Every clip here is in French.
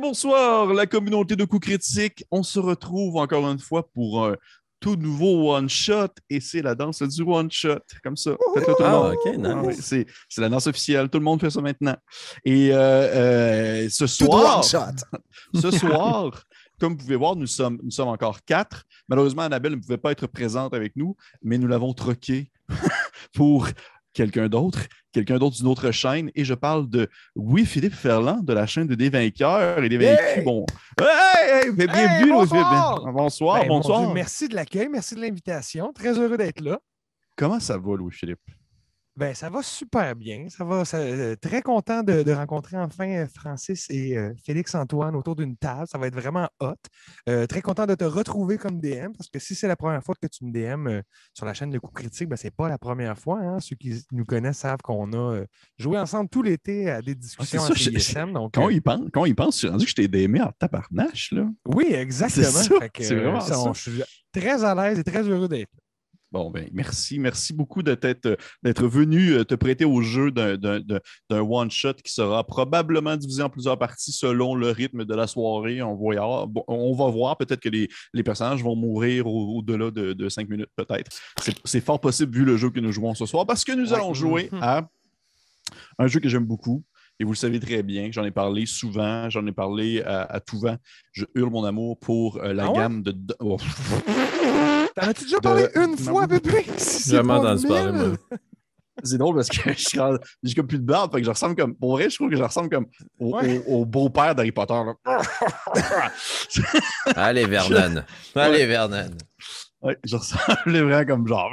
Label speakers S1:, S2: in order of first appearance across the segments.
S1: bonsoir, la communauté de coups critiques. On se retrouve encore une fois pour un tout nouveau one-shot et c'est la danse du one-shot. Comme ça. Faites-le tout le
S2: Ah, nice.
S1: Ah oui, c'est c'est la danse officielle. Tout le monde fait ça maintenant. Et euh, euh, ce soir,
S3: one shot.
S1: ce soir, comme vous pouvez voir, nous sommes, nous sommes encore quatre. Malheureusement, Annabelle ne pouvait pas être présente avec nous, mais nous l'avons troqué pour quelqu'un d'autre, quelqu'un d'autre d'une autre chaîne. Et je parle de oui, Philippe Ferland de la chaîne de Des Vainqueurs et des
S3: Hey!
S1: Vaincus. Bon, hey, hey, bienvenue,
S4: Hey,
S1: Louis-Philippe.
S4: bonsoir!
S1: Bonsoir,
S4: Ben,
S1: bonsoir.
S4: Dieu, merci de l'accueil, merci de l'invitation. Très heureux d'être là.
S1: Comment ça va, Louis-Philippe?
S4: Ben, ça va super bien. Ça va. ça- euh, très content de, de rencontrer enfin euh, Francis et euh, Félix-Antoine autour d'une table. Ça va être vraiment hot. Euh, très content de te retrouver comme DM parce que si c'est la première fois que tu me DM sur la chaîne de Coup Critique, ben, c'est pas la première fois. hein. Ceux qui nous connaissent savent qu'on a joué ensemble tout l'été à des discussions
S1: ça,
S4: à
S1: je-
S4: CISM. Donc,
S1: Quand
S4: euh,
S1: il pense, quand il pense, je suis rendu que je t'ai aimé en tabarnache, là.
S4: oui, exactement.
S1: ça, c'est vraiment ça.
S4: on- Je suis très à l'aise et très heureux d'être là.
S1: Bon, ben, merci. Merci beaucoup de t'être- d'être venu euh, te prêter au jeu d'un- one-shot qui sera probablement divisé en plusieurs parties selon le rythme de la soirée. On on va voir. Peut-être que les, les personnages vont mourir au- au-delà de, de cinq minutes, peut-être. C'est- fort possible vu le jeu que nous jouons ce soir parce que nous
S4: Ouais.
S1: allons jouer
S4: Mhm.
S1: à un jeu que j'aime beaucoup. Et vous le savez très bien, j'en ai parlé souvent, j'en ai parlé à, à tout vent. Je hurle mon amour pour euh, la
S4: Ah ouais?
S1: gamme de. oh,
S4: T'en as-tu déjà parlé
S1: De-
S4: une fois, bébé? Si
S2: Jamais entendu parler, moi.
S1: C'est drôle parce que je j'ai comme plus de barbe, fait que je ressemble comme. Pour vrai, je trouve que je ressemble comme au,
S4: Ouais.
S1: au- au beau-père d'Harry Potter. là.
S2: Allez, Vernon. Allez, Vernon.
S1: ouais, je ressemble vraiment comme genre.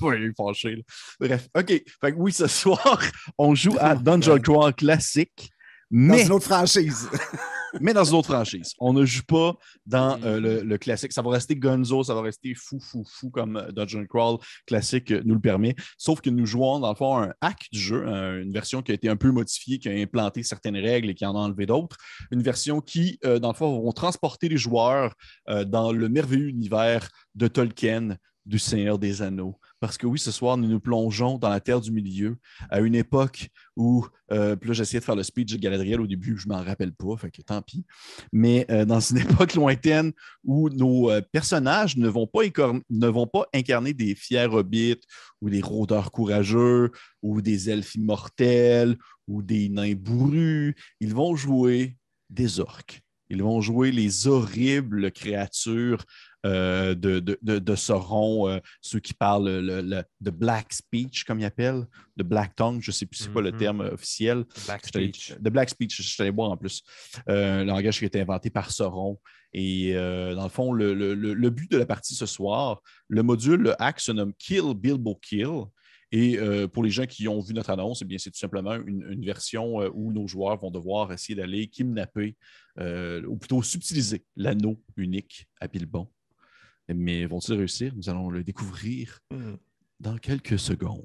S1: Ouais, il est fâché. là. Bref, OK. Fait que oui, ce soir, on joue à Dungeon Crawl classique,
S3: Dans
S1: mais,
S3: une autre franchise.
S1: mais dans une autre franchise. On ne joue pas dans euh, le, le classique. Ça va rester Gonzo, ça va rester fou, fou, fou comme euh, Dungeon Crawl classique euh, nous le permet. Sauf que nous jouons, dans le fond, un hack du jeu, un- une version qui a été un peu modifiée, qui a implanté certaines règles et qui en a enlevé d'autres. Une version qui, euh, dans le fond, vont transporter les joueurs euh, dans le merveilleux univers de Tolkien, du Seigneur des Anneaux. Parce que oui, ce soir, nous nous plongeons dans la Terre du Milieu, à une époque où, euh, puis là, j'essayais de faire le speech de Galadriel au début, je m'en rappelle pas, tant pis. Mais euh, dans une époque lointaine où nos euh, personnages ne vont, pas ne incarner des fiers hobbits ou des rôdeurs courageux ou des elfes immortels ou des nains bourrus. Ils vont jouer des orques. Ils vont jouer les horribles créatures de, de, de, de Sauron, euh, ceux qui parlent le, le- de Black Speech, comme ils appellent, de Black Tongue, je ne sais plus c'est quoi le
S4: Mhm.
S1: terme officiel.
S4: Black Speech.
S1: De Black Speech, je suis allé voir en plus. Euh, un langage qui a été inventé par Sauron. Et euh, dans le fond, le, le- le- but de la partie ce soir, le module, le hack se nomme Kill Bilbo Kill. Et euh, pour les gens qui ont vu notre annonce, eh bien, c'est tout simplement une, une version euh, où nos joueurs vont devoir essayer d'aller kidnapper, euh, ou plutôt subtiliser l'anneau unique à Bilbon. Mais vont-ils réussir? Nous allons le découvrir
S4: Mhm.
S1: dans quelques secondes.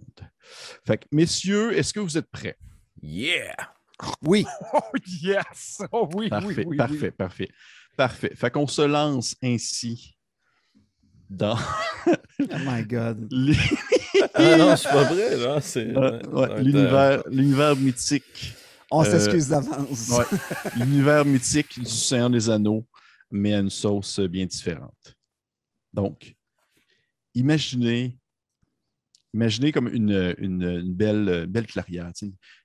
S1: Fait que, messieurs, est-ce que vous êtes prêts?
S2: Yeah!
S3: Oui.
S4: Oh yes! Oh oui,
S1: Parfait,
S4: oui, oui,
S1: parfait,
S4: oui.
S1: parfait. Parfait. Fait qu'on se lance ainsi dans
S3: Oh my God.
S1: l'hi-
S2: Ah non, je suis pas prêt, là. C'est,
S1: euh, ouais, l'univers, l'univers mythique.
S3: On
S1: Euh,
S3: s'excuse d'avance.
S1: Ouais. l'univers mythique du Seigneur des Anneaux, mais à une sauce bien différente. Donc, imaginez, imaginez comme une, belle, belle clairière,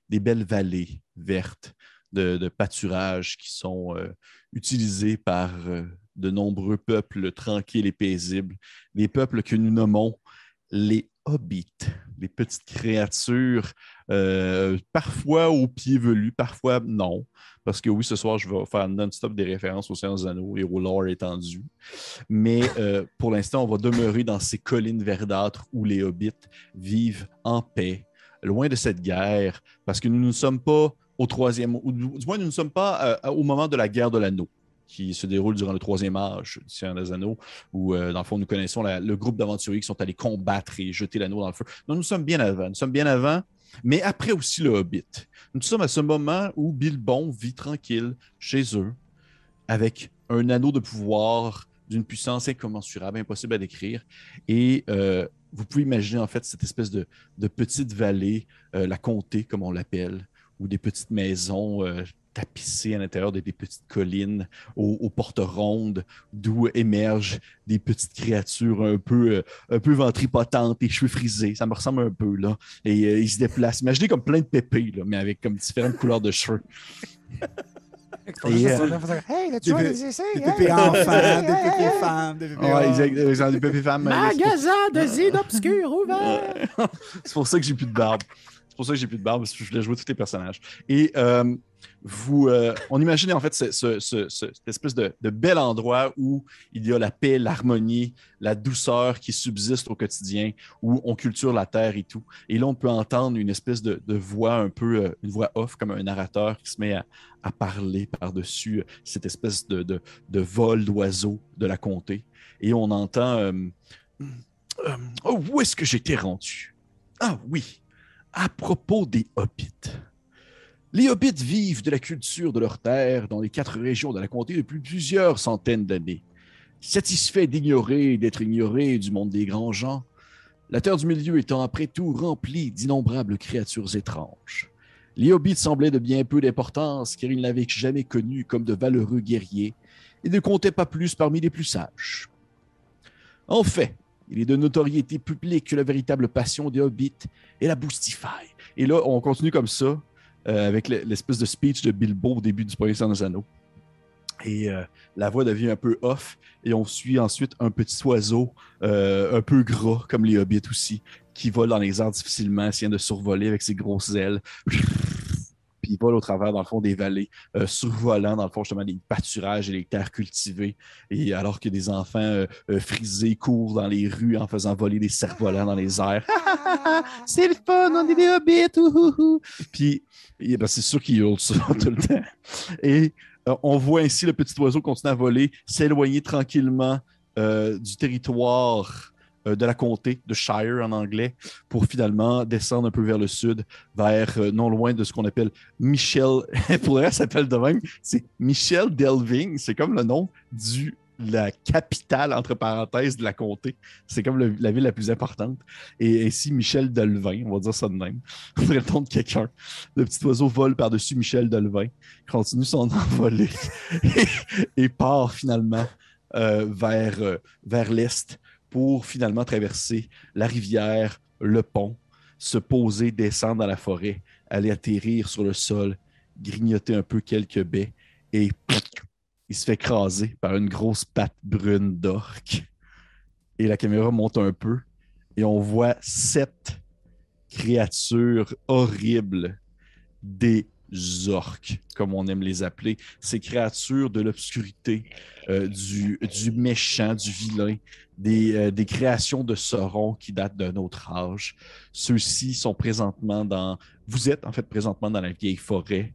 S1: des belles vallées vertes de, de pâturage qui sont euh, utilisées par euh, de nombreux peuples tranquilles et paisibles, des peuples que nous nommons les hobbits, les petites créatures, euh, parfois aux pieds velus, parfois non. Parce que oui, ce soir, je vais faire non-stop des références aux Seigneur des Anneaux et au lore étendu. Mais euh, pour l'instant, on va demeurer dans ces collines verdâtres où les hobbits vivent en paix, loin de cette guerre, parce que nous ne sommes pas au troisième, ou du moins, nous ne sommes pas euh, au moment de la guerre de l'anneau qui se déroule durant le troisième âge du Seigneur des Anneaux, où, euh, dans le fond, nous connaissons le groupe d'aventuriers qui sont allés combattre et jeter l'anneau dans le feu. Non, nous sommes bien avant. Nous sommes bien avant, mais après aussi le Hobbit. Nous sommes à ce moment où Bilbon vit tranquille chez eux, avec un anneau de pouvoir d'une puissance incommensurable, impossible à décrire. Et euh, vous pouvez imaginer en fait cette espèce de, petite vallée, euh, la comté comme on l'appelle, ou des petites maisons euh, tapissé à l'intérieur de des petites collines aux, aux portes rondes d'où émergent des petites créatures un peu, euh, un peu ventripotentes, les cheveux frisés. Ça me ressemble un peu, là. Et euh, ils se déplacent. Imaginez comme plein de pépés, là, mais avec comme différentes couleurs de cheveux.
S4: Et,
S1: euh,
S4: Hey, là, tu vois,
S3: des-
S4: les essais,
S3: Des
S4: hey,
S3: pépés enfants, des pépés femmes, des pépés
S1: Ouais,
S3: hommes.
S1: exact- ils ont des pépés femmes. mais c'est pour-
S2: Magasin de zine obscur ouvert.
S1: C'est pour ça que j'ai plus de barbe. C'est pour ça que j'ai plus de barbe, parce que je voulais jouer tous les personnages. Et euh, euh, on imagine en fait ce- ce- ce- ce- cette espèce de, bel endroit où il y a la paix, l'harmonie, la douceur qui subsiste au quotidien, où on culture la terre et tout. Et là, on peut entendre une espèce de, voix un peu, euh, une voix off, comme un narrateur qui se met à, parler par-dessus euh, cette espèce de, vol d'oiseaux de la comté. Et on entend... oh, où est-ce que j'étais rendu? Ah oui, à propos des hobbits. Les hobbits vivent de la culture de leur terre dans les quatre régions de la comté depuis plusieurs centaines d'années. Satisfaits d'ignorer et d'être ignorés du monde des grands gens, la terre du milieu étant après tout remplie d'innombrables créatures étranges. Les hobbits semblaient de bien peu d'importance car ils n'avaient jamais connus comme de valeureux guerriers et ne comptaient pas plus parmi les plus sages. En fait, il est de notoriété publique que la véritable passion des hobbits est la boostify. Et là, on continue comme ça, euh, avec le- l'espèce de speech de Bilbo au début du premier Seigneur des. Et euh, la voix devient un peu off, et on suit ensuite un petit oiseau euh, un peu gras, comme les hobbits aussi, qui vole dans les airs difficilement, essayant de survoler avec ses grosses ailes. Puis il vole au travers, dans le fond, des vallées, euh, survolant, dans le fond, justement, les pâturages et les terres cultivées. Et alors que des enfants euh, euh, frisés courent dans les rues en faisant voler des cerfs-volants dans les airs. c'est le fun, on est des hobbits! Puis, et ben, c'est sûr qu'ils hurlent ça tout le temps. Et euh, on voit ainsi le petit oiseau continuer à voler, s'éloigner tranquillement du territoire de la comté, de Shire en anglais, pour finalement descendre un peu vers le sud, vers euh, non loin de ce qu'on appelle Michel. pour s'appelle de même. C'est Michel Delving. C'est comme le nom du la capitale, entre parenthèses, de la comté. C'est comme la ville la plus importante. Et ainsi, Michel Delvin, on va dire ça de même. On dirait le nom de quelqu'un. Le petit oiseau vole par-dessus Michel Delvin, continue son envolée et, part finalement euh, vers, euh, vers l'est pour finalement traverser la rivière, le pont, se poser, descendre dans la forêt, aller atterrir sur le sol, grignoter un peu quelques baies et il se fait écraser par une grosse patte brune d'orque. Et la caméra monte un peu et on voit sept créatures horribles des orques, comme on aime les appeler. Ces créatures de l'obscurité, euh, du, du méchant, du vilain, des, euh, des créations de Sauron qui datent d'un autre âge. Ceux-ci sont présentement dans... Vous êtes en fait présentement dans la vieille forêt.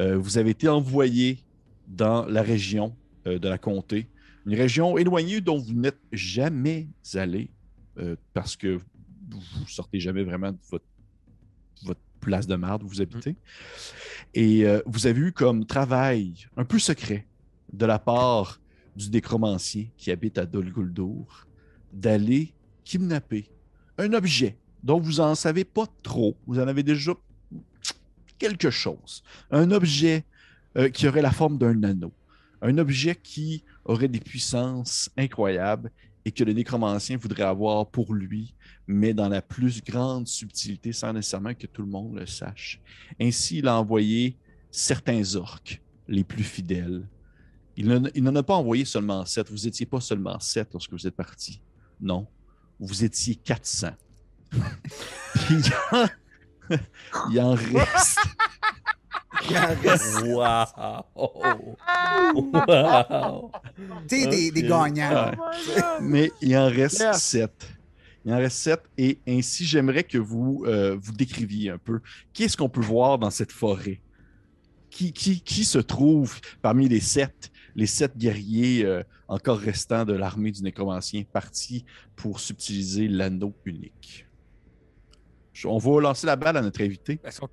S1: Euh, vous avez été envoyé dans la région de la comté, une région éloignée dont vous n'êtes jamais allé parce que vous sortez jamais vraiment de votre, votre place de marde où vous habitez. Et euh, vous avez eu comme travail un peu secret de la part du nécromancien qui habite à Dol Guldur d'aller kidnapper un objet dont vous en savez pas trop. Vous en avez déjà quelque chose. Un objet euh, qui aurait la forme d'un anneau. Un objet qui aurait des puissances incroyables et que le nécromancien voudrait avoir pour lui, mais dans la plus grande subtilité, sans nécessairement que tout le monde le sache. Ainsi, il a envoyé certains orques, les plus fidèles. Il n'en a pas envoyé seulement sept. Vous n'étiez pas seulement sept lorsque vous êtes partis. Non, vous étiez 400. Puis il en- il en reste.
S3: Il en reste,
S2: Wow! wow!
S3: tu sais, des, des gagnants.
S1: Ouais. Mais il en reste
S4: Yes.
S1: sept. Il en reste sept. Et ainsi, j'aimerais que vous euh, vous décriviez un peu. Qu'est-ce qu'on peut voir dans cette forêt? Qui, qui, qui se trouve parmi les sept, les sept guerriers euh, encore restants de l'armée du nécromancien partis pour subtiliser l'anneau unique? On va lancer la balle à notre invité
S4: Est-ce qu'on-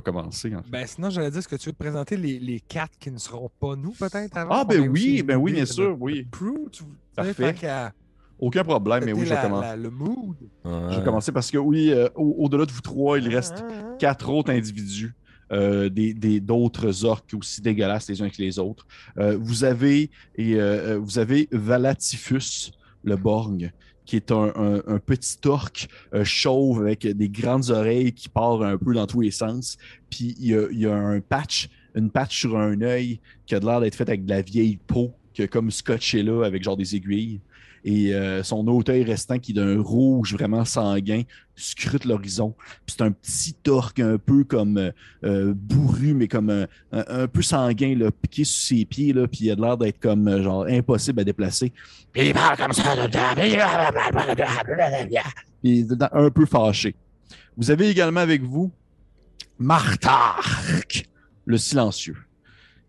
S1: commencer. en fait.
S4: Ben, sinon, j'allais dire, est-ce que tu veux présenter les, les quatre qui ne seront pas nous, peut-être, avant?
S1: Ah, ben oui, ben oui, bien sûr, oui.
S4: crew, tu-
S1: Parfait. Aucun problème, mais oui, je vais
S4: la-
S1: commencer.
S4: la- le mood.
S1: Je vais commencer parce que oui, euh, au- au-delà de vous trois, il reste
S4: Ah, ah, ah.
S1: quatre autres individus euh, des- des- d'autres orques aussi dégueulasses les uns que les autres. Euh, vous, avez, et, euh, vous avez Valatifus, le Borg, qui est un, petit orque euh, chauve avec des grandes oreilles qui part un peu dans tous les sens. Puis il y a, il y a un patch, une patch sur un œil qui a l'air d'être faite avec de la vieille peau, qui a comme scotché là avec genre des aiguilles. Et euh, son autre œil restant qui est d'un rouge vraiment sanguin scrute l'horizon. Puis c'est un petit orque un peu comme euh, euh, bourru, mais comme un, un- un peu sanguin, là, piqué sur ses pieds, là, puis il a l'air d'être comme euh, genre impossible à déplacer. Puis il parle comme ça, puis il est un peu fâché. Vous avez également avec vous Martark, le silencieux,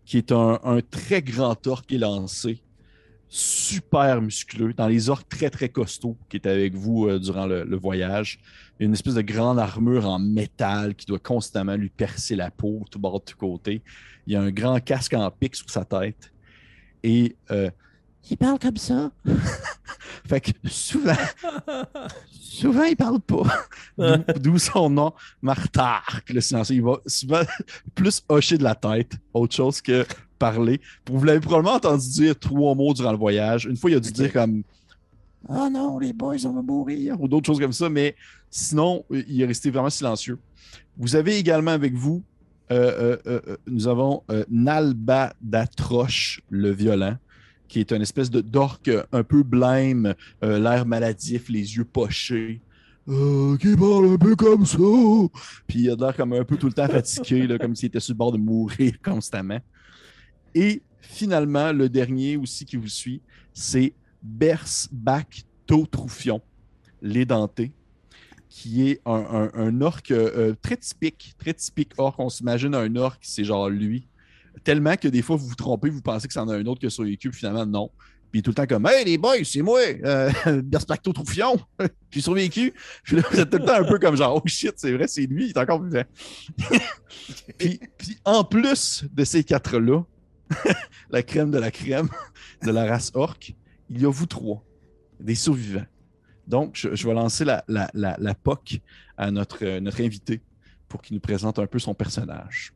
S1: qui est un, un très grand orque élancé, super musculeux, dans les orques très très costauds qui est avec vous euh, durant le, le voyage. Il y a une espèce de grande armure en métal qui doit constamment lui percer la peau, tout bord, de tous côtés. Il y a un grand casque en pic sur sa tête. Et euh, il parle comme ça. fait que souvent, souvent il parle pas. D'où- D'où son nom, Martark, le silencieux. Il va souvent plus hocher de la tête, autre chose que parler. Vous l'avez probablement entendu dire trois mots durant le voyage. Une fois, il a dû dire comme Ah non, les boys, on va mourir, ou d'autres choses comme ça, mais sinon, il est resté vraiment silencieux. Vous avez également avec vous, euh, euh, euh, nous avons euh, Nalbadatroche, le violent, qui est une espèce de d'orque un peu blême, euh, l'air maladif, les yeux pochés. Euh, qui parle un peu comme ça. Puis il a l'air comme un peu tout le temps fatigué, là, comme s'il était sur le bord de mourir constamment. Et finalement, le dernier aussi qui vous suit, c'est Bersbach-Totroufion, l'édenté, qui est un, orque euh, très typique, très typique orque. On s'imagine un orque, c'est genre lui. Tellement que des fois, vous vous trompez, vous pensez que c'en a un autre que sur YouTube, puis finalement, non. Puis tout le temps comme Hey les boys, c'est moi, euh, Bersbach-Totroufion, j'ai survécu. Vous êtes tout le temps un peu comme genre Oh shit, c'est vrai, c'est lui, il est encore vivant. puis, puis en plus de ces quatre-là, la crème de la crème de la race orque, il y a vous trois, des survivants. Donc, je, vais lancer la, la, POC à notre, euh, notre invité pour qu'il nous présente un peu son personnage.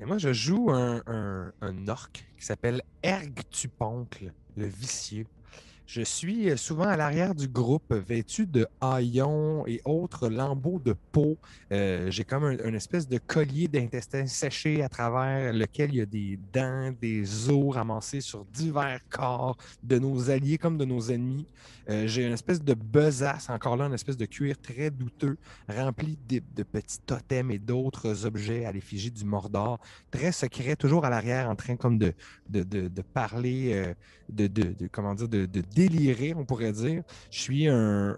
S4: Et moi, je joue un, un, un orc qui s'appelle Ergtuponcle, le vicieux. Je suis euh, souvent à l'arrière du groupe, vêtu de haillons et autres lambeaux de peau. Euh, J'ai comme un, une espèce de collier d'intestin séché à travers lequel il y a des dents, des os ramassés sur divers corps de nos alliés comme de nos ennemis. Euh, J'ai une espèce de besace, encore là, une espèce de cuir très douteux, rempli de, petits totems et d'autres objets à l'effigie du Mordor. Très secret, toujours à l'arrière, en train comme de, de, de, parler, de, de- comment dire, de, de délirer, on pourrait dire. Je suis un,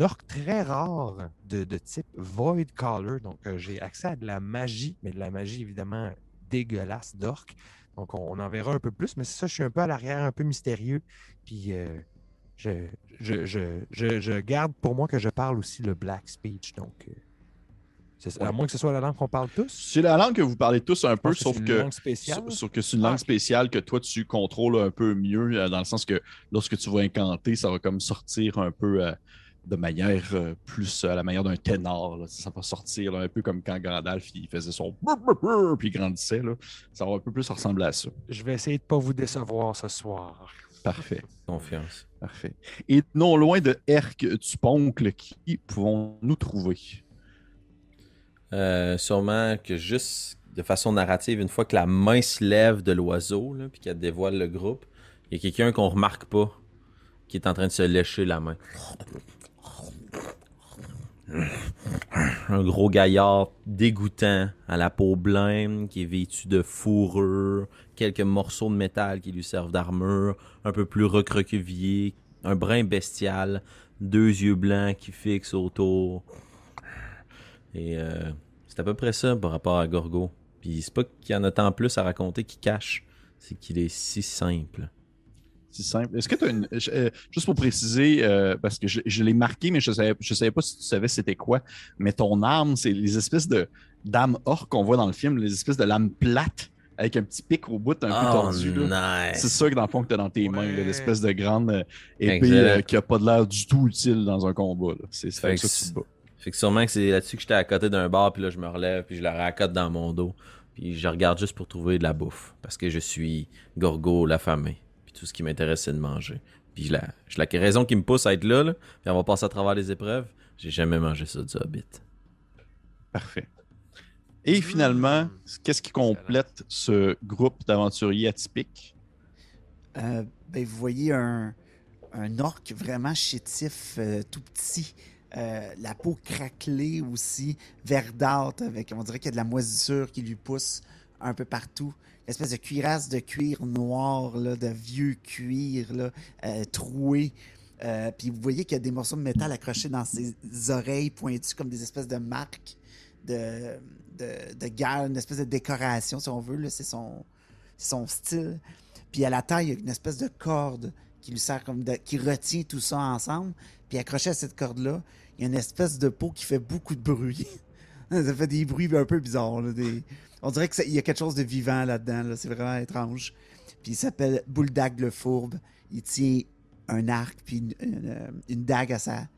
S4: orc très rare de, type Void Caller. Donc, euh, j'ai accès à de la magie, mais de la magie évidemment dégueulasse d'orc. Donc, on, en verra un peu plus, mais c'est ça, je suis un peu à l'arrière, un peu mystérieux. Puis, euh, je garde pour moi que je parle aussi le Black Speech. Donc, euh, à moins que ce soit la langue qu'on parle tous.
S1: C'est la langue que vous parlez tous un peu, sauf
S4: une
S1: que,
S4: langue spéciale?
S1: sauf- sauf que c'est une langue
S4: Ah.
S1: spéciale que toi, tu contrôles un peu mieux, euh, dans le sens que lorsque tu vas incanter, ça va comme sortir un peu euh, de manière euh, plus à la manière d'un ténor. là. Ça va sortir là, un peu comme quand Gandalf il faisait son puis il grandissait. Là. Ça va un peu plus ressembler à ça.
S4: Je vais essayer de ne pas vous décevoir ce soir.
S1: Parfait.
S2: Confiance.
S1: Parfait. Et non loin de Erc Tuponcle, qui pouvons-nous trouver?
S2: Euh, sûrement que juste de façon narrative, une fois que la main se lève de l'oiseau, puis qu'elle dévoile le groupe, il y a quelqu'un qu'on remarque pas qui est en train de se lécher la main. Un gros gaillard dégoûtant, à la peau blême, qui est vêtu de fourrure, quelques morceaux de métal qui lui servent d'armure, un peu plus recroquevillé, un brin bestial, deux yeux blancs qui fixent autour. Et euh, c'est à peu près ça par rapport à Gorgo. Puis c'est pas qu'il y en a tant plus à raconter qu'il cache, c'est qu'il est si simple.
S1: C'est simple. Est-ce que tu as une. euh, juste pour préciser, euh, parce que je, je l'ai marqué, mais je ne savais, je savais pas si tu savais c'était quoi. Mais ton arme, c'est les espèces de d'âmes or qu'on voit dans le film, les espèces de lames plates avec un petit pic au bout un peu
S2: Oh,
S1: tordu. C'est ça que dans le fond que tu as dans tes mains, l'espèce de grande euh, épée euh, qui n'a pas de l'air du tout utile dans un combat. C'est
S2: que
S1: ça que tu te bats.
S2: Fait que sûrement que c'est là-dessus que j'étais à côté d'un bar, puis là, je me relève, puis je la racote dans mon dos. Puis je regarde juste pour trouver de la bouffe. Parce que je suis Gorgo, l'affamé. Puis tout ce qui m'intéresse, c'est de manger. Puis je la, je la raison qui me pousse à être là, là, puis on va passer à travers les épreuves. J'ai jamais mangé ça du Hobbit.
S1: Parfait. Et finalement, qu'est-ce qui complète ce groupe d'aventuriers atypiques?
S3: Euh, ben, vous voyez un, un orc vraiment chétif, euh, tout petit. Euh, la peau craquelée aussi, verdâtre, avec, on dirait qu'il y a de la moisissure qui lui pousse un peu partout. Une espèce de cuirasse de cuir noir, de vieux cuir euh, troué. Euh, puis vous voyez qu'il y a des morceaux de métal accrochés dans ses oreilles pointues comme des espèces de marques de, de, une espèce de décoration, si on veut. C'est son, style. Puis à la taille, il y a une espèce de corde qui lui sert comme qui retient tout ça ensemble. Puis accroché à cette corde-là, il y a une espèce de peau qui fait beaucoup de bruit. ça fait des bruits un peu bizarres. On dirait qu'il y a quelque chose de vivant là-dedans. là. C'est vraiment étrange. Puis il s'appelle Bouldag le Fourbe. Il tient un arc puis une, une- dague à sa,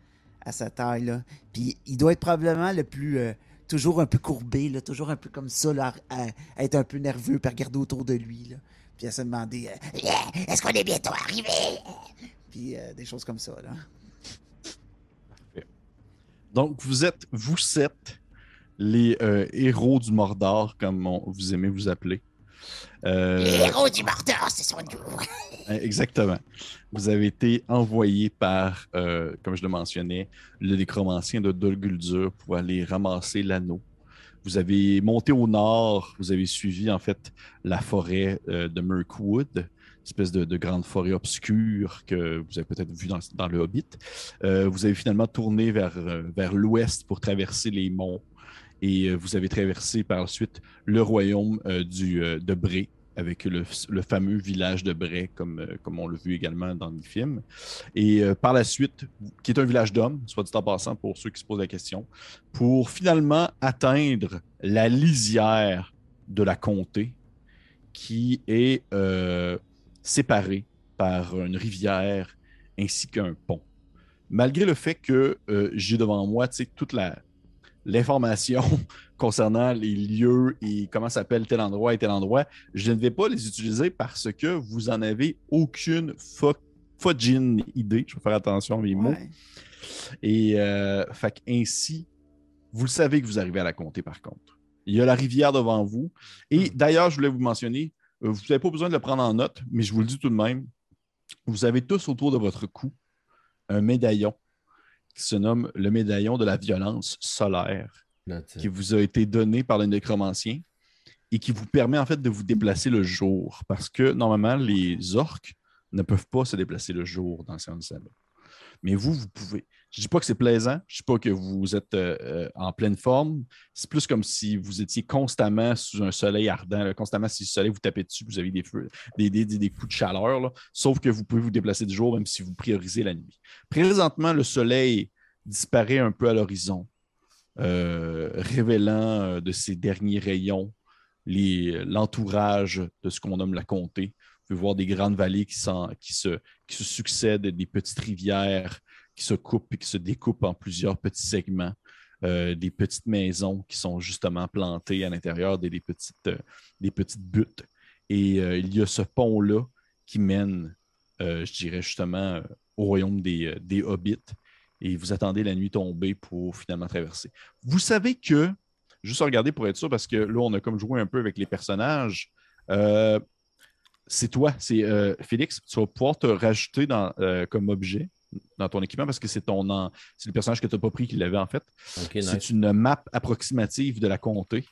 S3: à sa taille. Là. Puis il doit être probablement le plus... euh, toujours un peu courbé, toujours un peu comme ça, à, être un peu nerveux, puis à regarder autour de lui. Là. Puis à se demander euh, Yeah, est-ce qu'on est bientôt arrivé? Puis euh, des choses comme ça. Là.
S1: Donc, vous êtes, vous sept, les euh, héros du Mordor, comme on- vous aimez vous appeler. Euh,
S5: Les héros du Mordor, ce sont nous.
S1: Euh, Exactement. Vous avez été envoyé par, euh, comme je le mentionnais, le nécromancien de Dol Guldur pour aller ramasser l'anneau. Vous avez monté au nord, vous avez suivi en fait la forêt de Mirkwood, espèce de, de grande forêt obscure que vous avez peut-être vu dans, le Hobbit. Euh, vous avez finalement tourné vers, euh, vers l'ouest pour traverser les monts et euh, vous avez traversé par la suite le royaume du, de Bré, avec le, le fameux village de Bray, comme, comme on l'a vu également dans le film. Et par la suite, qui est un village d'hommes, soit dit en passant pour ceux qui se posent la question, pour finalement atteindre la lisière de la comté, qui est séparée par une rivière ainsi qu'un pont. Malgré le fait que euh, j'ai devant moi toute la, l'information concernant les lieux et comment s'appelle tel endroit et tel endroit, je ne vais pas les utiliser parce que vous en avez aucune fo- fudging idée. Je vais faire attention à mes mots.
S3: Ouais.
S1: Et euh, fait ainsi, vous le savez que vous arrivez à la comté par contre. Il y a la rivière devant vous. Et d'ailleurs, je voulais vous mentionner, vous n'avez pas besoin de le prendre en note, mais je vous le dis tout de même. Vous avez tous autour de votre cou un médaillon qui se nomme le médaillon de la violence solaire qui vous a été donné par le nécromancien et qui vous permet en fait de vous déplacer le jour. Parce que normalement, les orques ne peuvent pas se déplacer le jour dans ces là Mais vous, vous pouvez. Je ne dis pas que c'est plaisant, je ne dis pas que vous êtes euh, euh, en pleine forme. C'est plus comme si vous étiez constamment sous un soleil ardent, constamment si le soleil vous tapait dessus, vous avez des, feux, des, coups de chaleur. Sauf que vous pouvez vous déplacer du jour, même si vous priorisez la nuit. Présentement, le soleil disparaît un peu à l'horizon euh, révélant de ses derniers rayons l'entourage de ce qu'on nomme la comté. Vous pouvez voir des grandes vallées qui se succèdent, des petites rivières qui se coupent et qui se découpent en plusieurs petits segments, euh, des petites maisons qui sont justement plantées à l'intérieur des, petites, euh, des petites buttes. Et euh, il y a ce pont-là qui mène, je dirais justement, au royaume des, des hobbits. Et vous attendez la nuit tombée pour finalement traverser. Vous savez que, juste regarder pour être sûr, parce que là, on a comme joué un peu avec les personnages. c'est toi, c'est Félix, tu vas pouvoir te rajouter dans, comme objet dans ton équipement parce que c'est ton en- c'est le personnage que tu n'as pas pris qui l'avait en fait. C'est
S2: nice.
S1: une map approximative de la comté.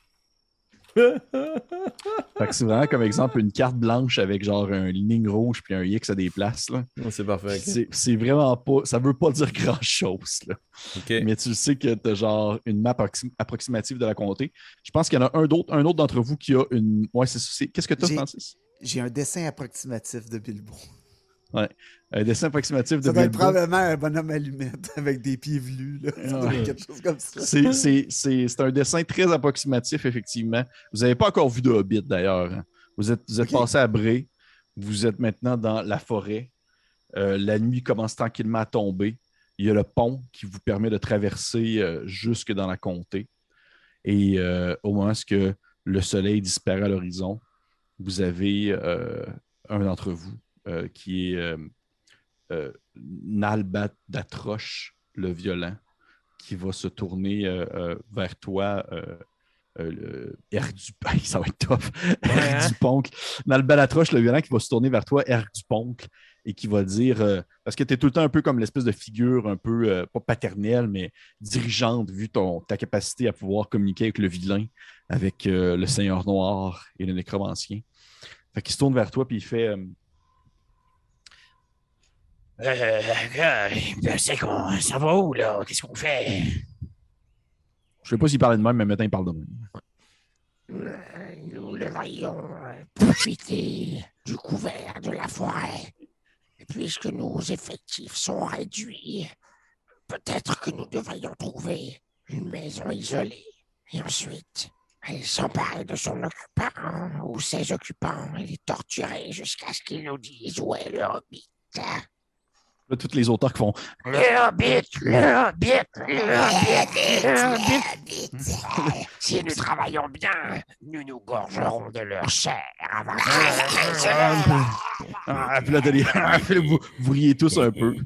S1: Fait que c'est vraiment comme exemple une carte blanche avec genre une ligne rouge puis un X à des places. Là.
S2: C'est parfait. ok.
S1: C'est c'est vraiment pas. Ça veut pas dire grand chose. Là. Mais tu le sais que tu as genre une map approxi- approximative de la comté. Je pense qu'il y en a un d'autre, un autre d'entre vous qui a une. Ouais, c'est c'est- Qu'est-ce que tu as, Francis?
S3: J'ai un dessin approximatif de Bilbo.
S1: Un dessin approximatif de
S3: Ça doit être probablement un bonhomme allumette avec des pieds velus. Là. Ça
S1: Ouais.
S3: quelque chose comme ça.
S1: C'est- un dessin très approximatif, effectivement. Vous n'avez pas encore vu de Hobbit, d'ailleurs. hein. Vous êtes, vous êtes passé à Bray. Vous êtes maintenant dans la forêt. Euh, la nuit commence tranquillement à tomber. il y a le pont qui vous permet de traverser euh, jusque dans la comté. Et euh, au moment où le soleil disparaît à l'horizon, vous avez un d'entre vous euh, qui est euh, euh, Nalbat d'Atroche, le violent, qui va se tourner vers toi. euh, Erg du ça va être tough. Erg
S4: hein?
S1: du Poncle. Nalbalatroche, le violent, qui va se tourner vers toi, Erg du Poncle, et qui va dire euh, parce que tu es tout le temps un peu comme l'espèce de figure un peu, euh, pas paternelle, mais dirigeante, vu ton, ta capacité à pouvoir communiquer avec le vilain, avec le Seigneur Noir et le Nécromancien. Fait qu'il se tourne vers toi, puis il fait euh,
S5: Euh, c'est qu'on ça va où, là? Qu'est-ce qu'on fait?
S1: Je sais pas s'il parlait de même, mais maintenant il parle de même.
S5: Nous devrions euh, profiter du couvert de la forêt. Puisque nos effectifs sont réduits, peut-être que nous devrions trouver une maison isolée. Et ensuite, aller s'emparer de son occupant ou ses occupants et les torturer jusqu'à ce qu'ils nous disent où est le hobbit.
S1: Là, tous les auteurs qui font
S5: Le hobbit, le hobbit, le hobbit, le hobbit. Si nous travaillons bien, nous nous gorgerons de leur chair avant
S1: Ah, puis là, vous, vous riez tous un peu.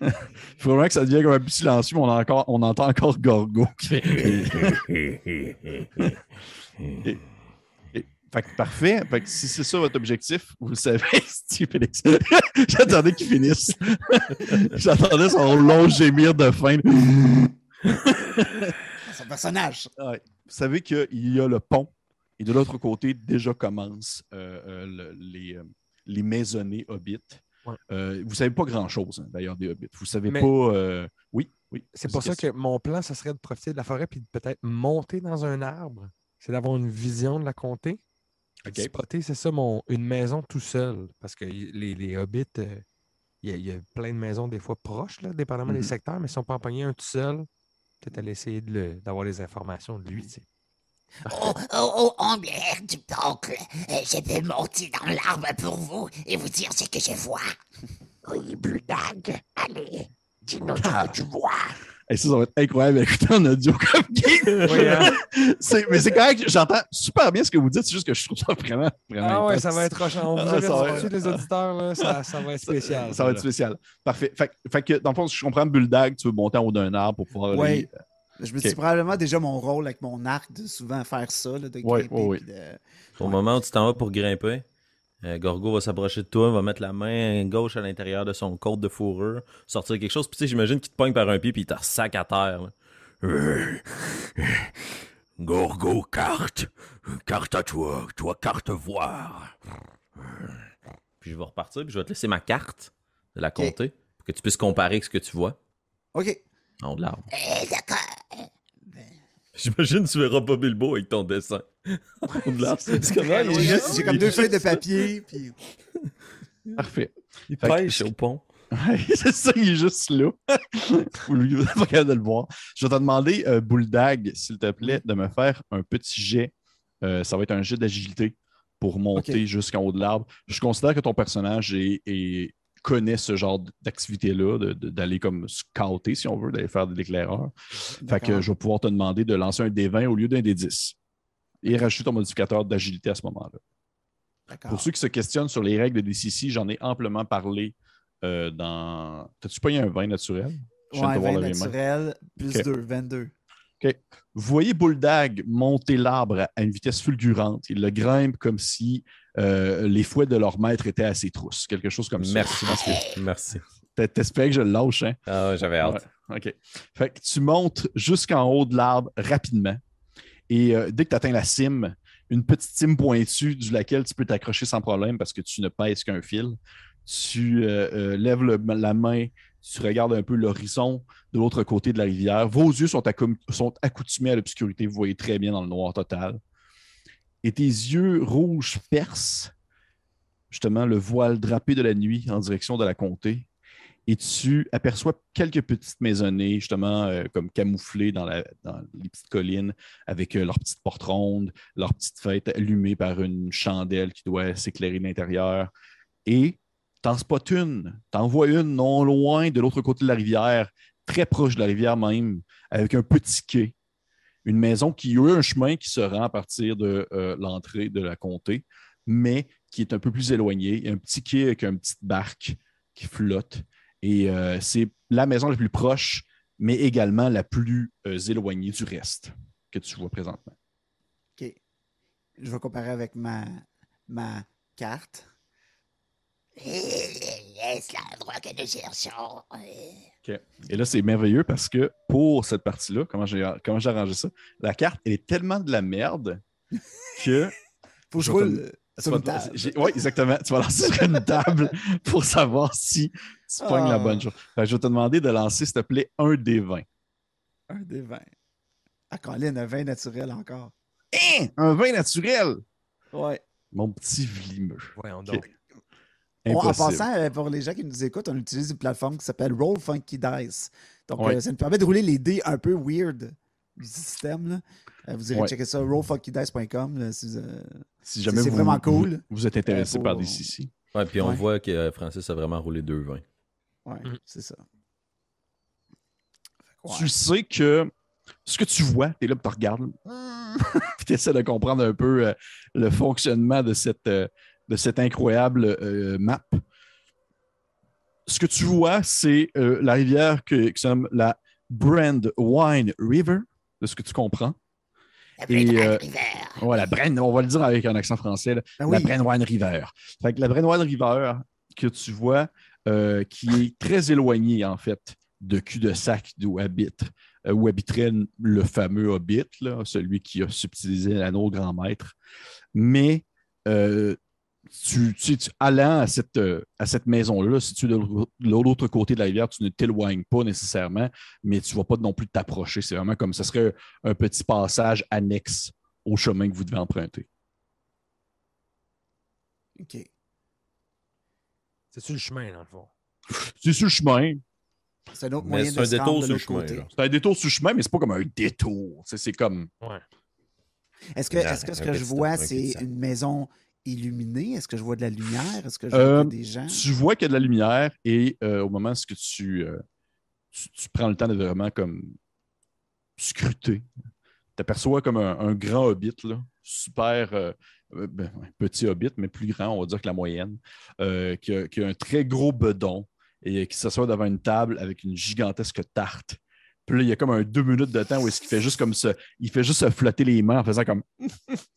S1: Il faut vraiment que ça devienne comme un peu silencieux, mais on, a encore, on entend encore Gorgo qui fait. Fait que parfait. Fait que si c'est ça votre objectif, vous le savez, Steve Félix. J'attendais qu'il finisse. J'attendais son long gémir de fin.
S3: Son personnage.
S1: Ouais. Vous savez qu'il y a le pont et de l'autre côté, déjà commencent euh, euh, le- les, euh, les maisonnées hobbits.
S4: Ouais.
S1: Euh, vous ne savez pas grand-chose, hein, d'ailleurs, des hobbits. Vous ne savez
S4: Mais-
S1: pas. euh, Oui, oui.
S4: C'est pour ça que mon plan, ce serait de profiter de la forêt puis de peut-être monter dans un arbre. C'est d'avoir une vision de la comté. Spotter, c'est ça, mon, une maison tout seul. Parce que les, les hobbits, euh, il y, a- il y a plein de maisons des fois proches, là, dépendamment des secteurs, mais si on peut en pogner un tout seul, peut-être aller essayer de d'avoir les informations de lui. tu sais.
S5: Oh, oh, oh, Amblère du Poncle, euh, je vais monter dans l'arbre pour vous et vous dire ce que je vois. Oui, Buldag, allez, dis-nous ce que tu vois.
S1: Et ça, ça va être incroyable à écouter en audio comme game.
S4: Oui, hein?
S1: C'est- Mais c'est correct, j'entends super bien ce que vous dites, c'est juste que je trouve ça vraiment, vraiment.
S4: Ah ouais,
S1: intense.
S4: ça va être rochant. On vous
S1: Ah, va
S4: les auditeurs, là, ça, ça va être spécial.
S1: Ça va être spécial. Parfait. Fait, fait que, dans le fond, si je comprends, Bulldog, tu veux monter en haut d'un arbre pour pouvoir
S3: Ouais.
S1: aller-
S3: Je me suis probablement déjà mon rôle avec mon arc de souvent faire ça, là, de grimper.
S1: ouais.
S3: puis de-
S2: Au moment où tu t'en vas pour grimper, euh, Gorgo va s'approcher de toi, va mettre la main gauche à l'intérieur de son côte de fourrure, sortir quelque chose, puis tu sais, j'imagine qu'il te pogne par un pied, puis il te ressac à terre. là. Gorgo, carte. Carte à toi. Toi, carte voir. Puis je vais repartir, puis je vais te laisser ma carte de la comté, pour que tu puisses comparer avec ce que tu vois
S3: OK.
S2: en haut de l'arbre.
S5: Eh, d'accord.
S2: J'imagine que tu verras pas Bilbo avec ton dessin. C'est? Il est
S3: J'ai comme
S2: il
S3: deux feuilles de papier, puis
S1: Parfait.
S2: Il
S1: Fait que-
S2: pêche au pont.
S1: Ouais, c'est ça, il est juste là. Vous lui vous pas capable de le voir. Je vais te demander, euh, Bulldog, s'il te plaît, de me faire un petit jet. Euh, ça va être un jet d'agilité pour monter jusqu'en haut de l'arbre. Je considère que ton personnage est- est- connaît ce genre d'activité-là, d'aller comme scouter, si on veut, d'aller faire de l'éclaireur. Fait que je vais pouvoir te demander de lancer un D20 au lieu d'un D10. Et rajouter ton modificateur d'agilité à ce moment-là. Pour ceux qui se questionnent sur les règles de DCC, j'en ai amplement parlé euh, dans. T'as-tu payé un vin naturel? Je
S3: Ouais,
S1: te voir
S3: vin
S1: lever les mains.
S3: naturel, plus
S1: Ok.
S3: 2, 22.
S1: Vous voyez Bulldog monter l'arbre à- une vitesse fulgurante. Il le grimpe comme si euh, les fouets de leur maître étaient à ses trousses. Quelque chose comme ça.
S2: Merci, merci. Merci.
S1: T'a- T'espérais que je le lâche, hein?
S2: Ah, j'avais hâte.
S1: Ouais, OK. Fait que tu montes jusqu'en haut de l'arbre rapidement. Et euh, dès que tu atteins la cime, une petite cime pointue du laquelle tu peux t'accrocher sans problème parce que tu ne pèses qu'un fil. Tu euh, euh, lèves le- la main, tu regardes un peu l'horizon de l'autre côté de la rivière. Vos yeux sont, accoutumés à l'obscurité. Vous voyez très bien dans le noir total. Et tes yeux rouges percent justement le voile drapé de la nuit en direction de la comté et tu aperçois quelques petites maisonnées, justement, euh, comme camouflées dans, les petites collines, avec euh, leurs petites portes rondes, leurs petites fêtes allumées par une chandelle qui doit s'éclairer l'intérieur. Et t'en une, t'en vois une non loin de l'autre côté de la rivière, très proche de la rivière même, avec un petit quai. Une maison qui a un chemin qui se rend à partir de euh, l'entrée de la comté, mais qui est un peu plus éloigné. Un petit quai avec une petite barque qui flotte. Et euh, c'est la maison la plus proche, mais également la plus euh, éloignée du reste que tu vois présentement.
S3: OK. Je vais comparer avec ma, ma carte.
S5: Est-ce l'endroit que nous cherchons?
S1: Et là, c'est merveilleux parce que pour cette partie-là, comment j'ai comment j'ai arrangé ça, la carte, elle est tellement de la merde que.
S3: Faut que je
S1: Je vais
S3: roule sur une table.
S1: Oui, exactement. Tu vas lancer sur une table pour savoir si tu pognes la
S3: Ah.
S1: bonne chose. Fait que je vais te demander de lancer, s'il te plaît, un des 20.
S3: Un des vins. Ah, Colin, un vin naturel encore.
S1: Hein? Un vin naturel!
S3: Ouais.
S1: Mon petit vlimeux.
S4: Voyons
S1: Ok.
S4: donc.
S3: On- en passant, euh, pour les gens qui nous écoutent, on utilise une plateforme qui s'appelle Roll Funky Dice. Donc,
S1: Ouais.
S3: euh, ça nous permet de rouler les dés un peu weird du système. là. Euh, vous irez
S1: Ouais.
S3: checker ça, rollfunkydice.com. si vous, euh,
S1: Si jamais
S3: c'est
S1: vous,
S3: vraiment
S1: vous-
S3: cool.
S1: Vous, êtes intéressé
S3: Euh, pour-
S1: par des CC.
S2: Ouais, puis on
S3: Ouais.
S2: voit que euh, Francis a vraiment roulé deux vins.
S3: Ouais,
S4: Mhm.
S3: c'est ça. Ouais.
S1: Tu sais que ce que tu vois, tu es là, tu regardes, puis tu essaies de comprendre un peu euh, le fonctionnement de cette, euh, de cette incroyable euh, map. Ce que tu vois, c'est euh, la rivière que, qui nomme la Brandwine River, de ce que tu comprends.
S5: La
S1: Et, euh,
S5: River.
S1: Ouais, la Brand, on va le dire avec un accent français, là.
S3: Ben
S1: la
S3: oui.
S1: Brandwine River. Fait que la Brandwine River que tu vois, euh, qui est très éloignée, en fait, de cul-de-sac d'où habite, où habiterait le fameux Hobbit, là, celui qui a subtilisé l'anneau au grand maître. Mais euh, tu, tu sais, tu- allant à cette, euh, à cette maison-là, si tu es de l'autre- côté de la rivière, tu ne t'éloignes pas nécessairement, mais tu ne vas pas non plus t'approcher. C'est vraiment comme ce serait un petit passage annexe au chemin que vous devez emprunter.
S3: OK.
S4: C'est sur le chemin, dans le fond.
S1: C'est sur le chemin.
S3: C'est un autre
S2: Mais
S3: moyen de
S2: un
S3: se
S2: détour
S3: rendre de
S2: sur le
S3: l'autre
S2: chemin.
S1: C'est un détour sur le chemin, mais c'est pas comme un détour. C'est c'est comme.
S4: Ouais.
S3: Est-ce que,
S2: Là,
S3: est-ce que ce que je vois, c'est une maison Est-ce que je vois de la lumière? Est-ce que je
S1: Euh,
S3: vois des gens?
S1: Tu vois qu'il y a de la lumière et euh, au moment où tu, euh, tu, tu prends le temps de vraiment comme scruter, tu aperçois comme un, un grand hobbit, là, super ben, petit hobbit, mais plus grand, on va dire que la moyenne, qui, a, qui a un très gros bedon et qui s'assoit devant une table avec une gigantesque tarte. Puis là, il y a comme un deux minutes de temps où est-ce qu'il fait juste comme ça, il fait juste se flotter les mains en faisant comme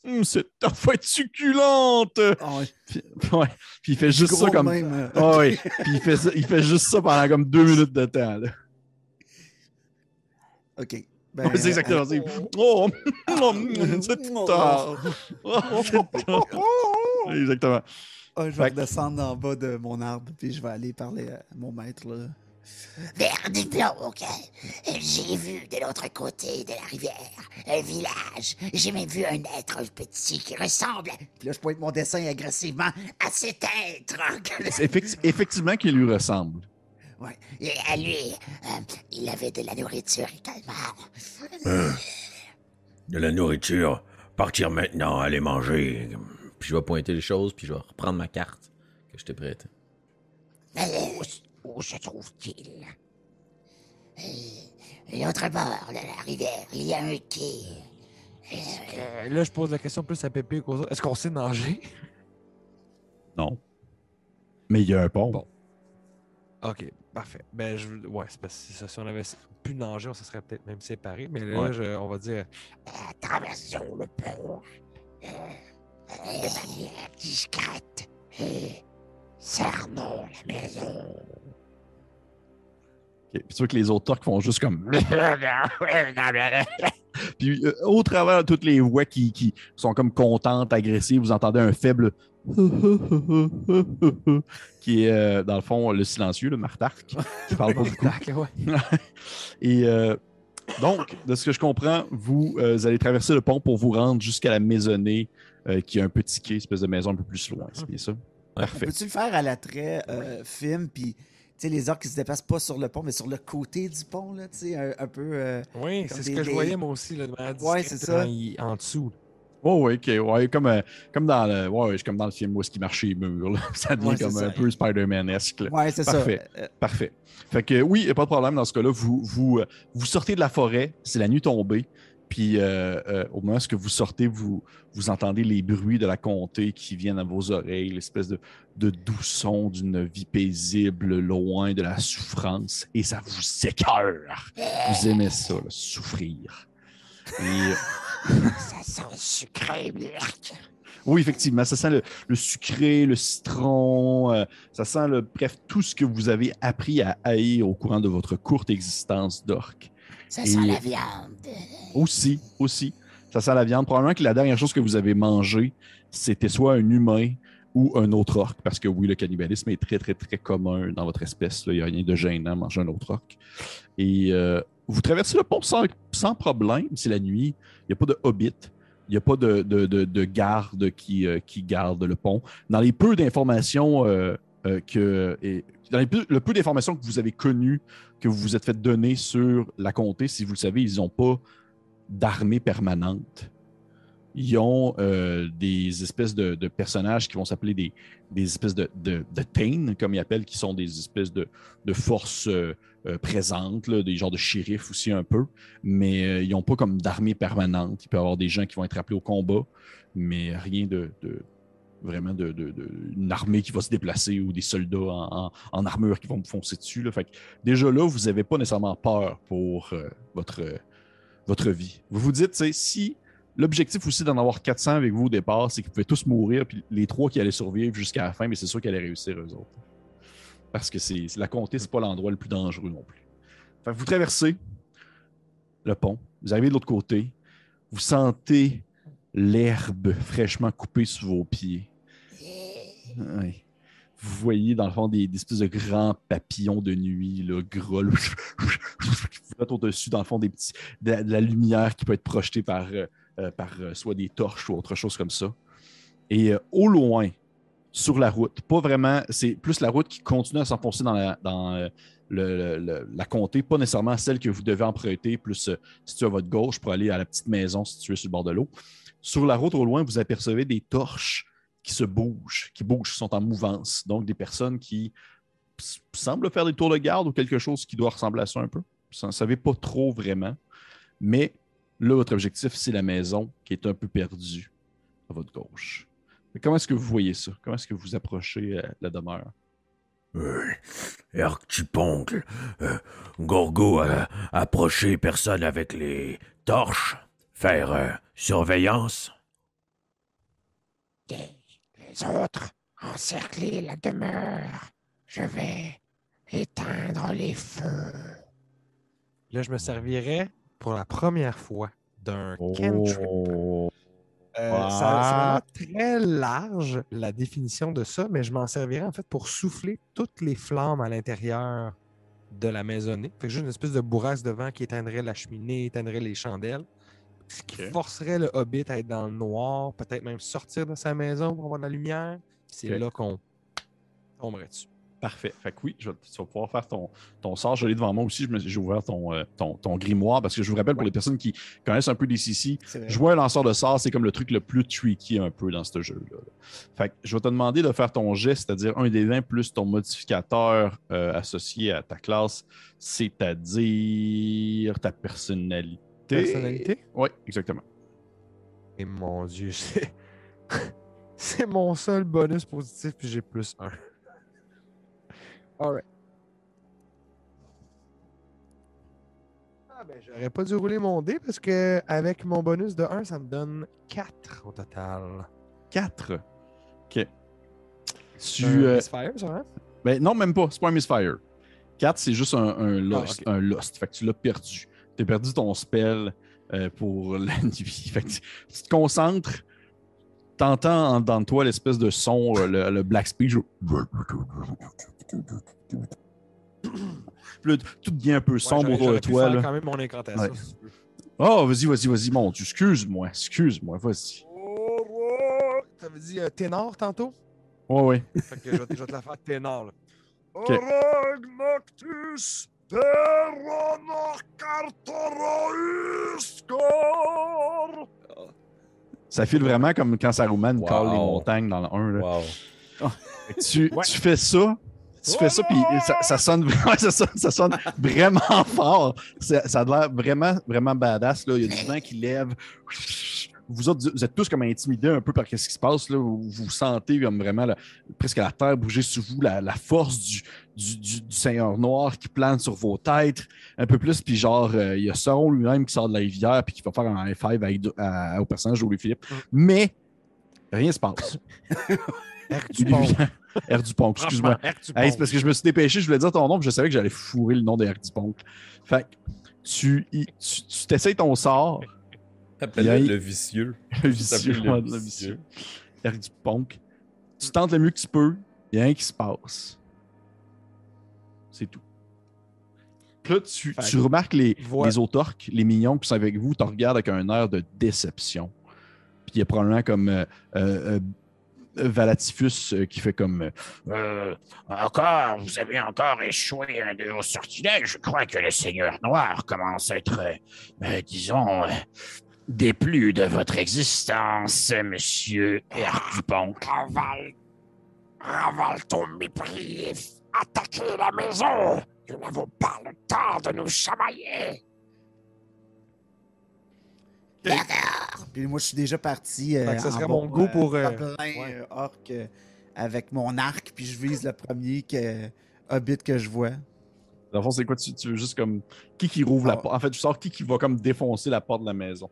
S1: Hum, cette être succulente!
S3: Ah ouais,
S1: Puis, ouais, puis il fait juste ça comme.
S3: même, euh,
S1: Ah oui, puis il fait, ça- il fait juste ça pendant comme deux minutes de temps. là.
S3: OK. Ben,
S1: Ouais, c'est exactement ça. Oh, oh, c'est
S3: Oh.
S1: tard. Oh, c'est. Exactement.
S3: Je vais redescendre en bas de mon arbre, puis je vais aller parler à mon maître. Là.
S5: Vers du donc, j'ai vu de l'autre côté de la rivière un village. J'ai même vu un être petit qui ressemble
S3: Puis là, je pointe mon dessin agressivement.
S5: à cet être.
S1: C'est effecti- effectivement qu'il lui ressemble.
S5: Ouais. Et à lui, euh, il avait de la nourriture également.
S2: De la nourriture. Partir maintenant, aller manger. Puis je vais pointer les choses, puis je vais reprendre ma carte que je t'ai prêtée.
S5: Mais où, où se trouve-t-il? Euh, L'autre bord de la rivière, il y a un quai.
S4: Euh, là, je pose la question plus à Pépé qu'aux autres. Est-ce qu'on sait nager?
S1: Non. Mais il y a un pont.
S4: Bon. Ok, parfait. Ben, je... ouais, c'est parce que. Si on avait pu nager, on se serait peut-être même séparés. Mais là,
S1: Ouais.
S4: je- on va dire
S5: Euh, traversons le pont euh, euh, de manière discrète et cernons la maison.
S1: Puis tu vois que les autres orques font juste comme. Puis euh, au travers de toutes les voix qui, qui sont comme contentes, agressives, vous entendez un faible qui est euh, dans le fond le silencieux, le Martark, qui parle pas beaucoup. Et euh, donc, de ce que je comprends, vous euh, allez traverser le pont pour vous rendre jusqu'à la maisonnée euh, qui est un petit quai, espèce de maison un peu plus loin. C'est bien ça? Parfait.
S3: Peux-tu le faire à l'attrait euh, film, puis sais, les orques qui se déplacent pas sur le pont, mais sur le côté du pont, là, tu sais, un, un peu. euh,
S4: Oui, c'est ce
S3: des-
S4: que je voyais moi aussi, là, de manière
S3: Ouais,
S4: discrète,
S3: c'est ça.
S4: en dessous.
S1: Oh, oui, ok. Ouais, comme, euh, comme, dans le, ouais, comme dans le film où est-ce qu'il marche les murs. là. Ça devient
S3: Ouais,
S1: comme
S3: ça.
S1: un peu Spider-Man-esque.
S3: Ouais, c'est ça.
S1: Parfait.
S3: Euh,
S1: Parfait. Fait que oui, pas de problème dans ce cas-là. Vous, vous, vous sortez de la forêt, c'est la nuit tombée. Puis euh, euh, au moment où vous sortez, vous, vous entendez les bruits de la comté qui viennent à vos oreilles, l'espèce de, de doux son d'une vie paisible, loin de la souffrance. Et ça vous écœure. Vous aimez ça, là, souffrir. Et,
S5: Ça sent sucré, Mirk.
S1: Oui, effectivement, ça sent le, le sucré, le citron, euh, ça sent le, bref tout ce que vous avez appris à haïr au courant de votre courte existence d'orque.
S5: Ça sent la viande.
S1: Aussi, aussi, ça sent la viande. Probablement que la dernière chose que vous avez mangée, c'était soit un humain ou un autre orque, parce que oui, le cannibalisme est très, très, très commun dans votre espèce. là. Il n'y a rien de gênant à manger un autre orque. Et euh, vous traversez le pont sans, sans problème, c'est la nuit. Il n'y a pas de hobbit. Il n'y a pas de, de, de- de garde qui, euh, qui garde le pont. Dans les peu d'informations euh, euh, que. et- le peu d'informations que vous avez connues, que vous vous êtes fait donner sur la comté, si vous le savez, ils n'ont pas d'armée permanente. Ils ont euh, des espèces de, personnages qui vont s'appeler des, espèces de, de, Tain, comme ils appellent, qui sont des espèces de, forces euh, euh, présentes, des genres de shérifs aussi un peu, mais ils n'ont pas comme d'armée permanente. Il peut y avoir des gens qui vont être appelés au combat, mais rien de- vraiment de, de- une armée qui va se déplacer ou des soldats en, en- armure qui vont me foncer dessus. Là. Fait que déjà là, vous n'avez pas nécessairement peur pour euh, votre, euh, votre vie. Vous vous dites, si l'objectif aussi d'en avoir 400 avec vous au départ, c'est vous pouvez tous mourir, puis les trois qui allaient survivre jusqu'à la fin, mais c'est sûr qu'ils allaient réussir eux autres. Parce que c'est la comté, c'est pas l'endroit le plus dangereux non plus. Vous traversez le pont, vous arrivez de l'autre côté, vous sentez l'herbe fraîchement coupée sous vos pieds. Vous voyez dans le fond des, espèces de grands papillons de nuit, là, gros, là, qui flottent au-dessus, dans le fond, des petits, de, la, lumière qui peut être projetée par, euh, euh, par euh, soit des torches ou autre chose comme ça. Et au loin, sur la route, pas vraiment, c'est plus la route qui continue à s'enfoncer dans, la, dans le- la comté, pas nécessairement celle que vous devez emprunter, plus située à votre gauche pour aller à la petite maison située sur le bord de l'eau. Sur la route au loin, vous apercevez des torches qui se bougent, qui bougent, qui sont en mouvance. Donc, des personnes qui semblent faire des tours de garde ou quelque chose qui doit ressembler à ça un peu. Vous n'en savez pas trop vraiment. Mais là, votre objectif, c'est la maison qui est un peu perdue à votre gauche. Mais comment est-ce que vous voyez ça? Comment est-ce que vous approchez euh, la demeure?
S6: Euh, Archiponcle, euh, Gorgo a approché personne avec les torches, faire euh, surveillance.
S5: Les autres encercler la demeure. Je vais éteindre les feux.
S4: Là, je me servirais pour la première fois d'un cantrip.
S1: Oh.
S4: Euh, ça, c'est vraiment très large, la définition de ça, mais je m'en servirais en fait pour souffler toutes les flammes à l'intérieur de la maisonnée. Fait que juste une espèce de bourrasque de vent qui éteindrait la cheminée, éteindrait les chandelles. Ce qui forcerait le hobbit à être dans le noir, peut-être même sortir de sa maison pour avoir de la lumière. C'est là qu'on tomberait dessus.
S1: Parfait. Fait que oui, je tu vas pouvoir faire ton, ton sort. Je l'ai devant moi aussi. Je me- J'ai ouvert ton, euh, ton, ton grimoire parce que je vous rappelle, pour
S4: Ouais.
S1: les personnes qui connaissent un peu des CC, jouer un lanceur de sort, c'est comme le truc le plus tricky un peu dans ce jeu-là. Fait que je vais te demander de faire ton geste, c'est-à-dire un des 20 plus ton modificateur euh, associé à ta classe, c'est-à-dire ta personnalité.
S4: Personnalité?
S1: Oui, exactement.
S4: Et mon Dieu, c'est. c'est mon seul bonus positif, puis j'ai plus un. Alright. Ah ben, j'aurais pas dû rouler mon dé parce que avec mon bonus de 1, ça me donne 4 au total.
S1: 4. OK. Tu,
S4: Un
S1: euh,
S4: Misfire, ça, hein?
S1: Ben, non, même pas. C'est pas un misfire. 4, c'est juste un, un lost.
S4: Ah.
S1: Un lost. Fait que tu l'as perdu. Tu as perdu ton spell euh, pour la nuit. Fait que tu, tu te concentres. T'entends de toi l'espèce de son, euh, le, le black speech. Puis là, tout devient un peu sombre
S4: Ouais,
S1: autour de toi.
S4: faire
S1: là.
S4: quand même mon incantation.
S1: Ouais.
S4: si tu veux.
S1: Oh, vas-y, vas-y, vas-y, mon Dieu. Excuse-moi, excuse-moi, vas-y.
S4: Oh, oh, T'avais dit euh, ténor tantôt?
S1: Ouais, ouais.
S4: Fait que je vais, te- je vais te la faire ténor. Là. Noctus
S1: Ça file vraiment comme quand Saruman
S2: Wow.
S1: cale les montagnes dans le 1. là.
S2: Wow.
S1: Tu,
S4: Ouais.
S1: tu fais ça, tu fais ça, puis ça, ça sonne, ça sonne, ça sonne vraiment fort. Ça, ça a l'air vraiment, vraiment badass. Là. Il y a du vent qui lève. Vous autres, vous êtes tous comme intimidés un peu par ce qui se passe. Là. Vous, vous sentez comme vraiment presque la terre bouger sous vous, la, la force du, du, du- du Seigneur Noir qui plane sur vos têtes un peu plus. Puis genre, euh, il y a Sauron lui-même qui sort de la rivière puis qui va faire un high five avec- à- au personnage de Louis-Philippe. Mais rien ne se passe.
S4: Air du pont.
S1: R du pont, excuse-moi. Hey, c'est parce que je me suis dépêché, je voulais dire ton nom, puis je savais que j'allais fourrer le nom de Ponk. Fait que tu tu t'essayes ton sort,
S2: Appelle-le
S1: Il y a-
S2: le vicieux.
S1: le vicieux, ouais, le vicieux. Ponk. Tu tentes le mieux que tu peux, il n'y a rien qui se passe. C'est tout. Puis Là, tu, remarques les,
S4: Voilà.
S1: les autorques, les mignons qui sont avec vous, te regardent avec un air de déception. Puis il y a probablement comme euh, euh, euh, Valatifus euh, qui fait comme euh,
S5: encore, vous avez encore échoué un de vos sortilèges. Je crois que le Seigneur Noir commence à être, euh, disons, euh, déplu de votre existence, monsieur Dupont. Ravale, ravale ton mépris attaquez la maison. Nous n'avons pas le temps de nous chamailler.
S3: Puis moi, je suis déjà parti. euh,
S4: ça
S3: en
S4: serait mon go pour, euh,
S3: plein
S4: ouais.
S3: euh, orc euh, avec mon arc, puis je vise le premier que, hobbit que je vois.
S1: Dans le fond, c'est quoi? Tu, tu veux juste comme. Qui qui rouvre la
S3: Ah.
S1: porte? En fait, tu sors qui qui va comme défoncer la porte de la maison?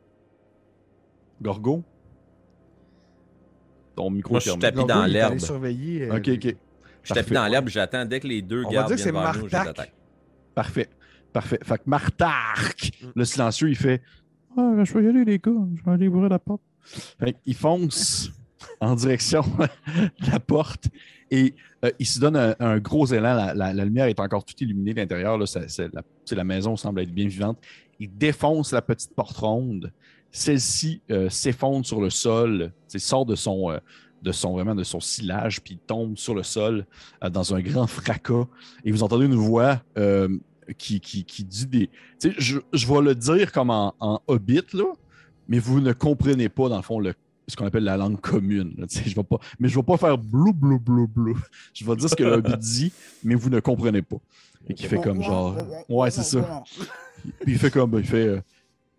S1: Gorgo? Ton micro
S2: Moi, je suis tapis dans l'herbe.
S4: surveiller. euh,
S1: Ok, ok.
S2: Je tapis
S1: Parfait.
S2: dans l'herbe, j'attends dès que les deux
S4: On va
S2: gardes
S4: dire que c'est
S2: viennent vers nous, je les
S4: Martac.
S2: attaque.
S1: Parfait. Parfait. Fait que Martark,
S4: Mm.
S1: le silencieux, il fait Ah, je vais y aller, les gars. Je vais aller ouvrir la porte. Fait qu'il fonce en direction de la porte et euh, il se donne un, un gros élan. La, la- la lumière est encore toute illuminée de l'intérieur. là. Ça- c'est la, c'est la maison semble être bien vivante. Il défonce la petite porte ronde. Celle-ci euh, s'effondre sur le sol. Sort de son, euh, de son vraiment de son silage puis tombe sur le sol euh, dans un grand fracas. Et vous entendez une voix euh, qui, qui, qui dit des. Je, je vais le dire comme en, en hobbit, là, mais vous ne comprenez pas, dans le fond, le, ce qu'on appelle la langue commune. là, je vais pas, mais je ne vais pas faire blou, blou, blou, blou. Je vais dire ce que le hobbit dit, mais vous ne comprenez pas. Et qui fait comme genre. Ouais, c'est ça. Puis il fait comme. Il fait.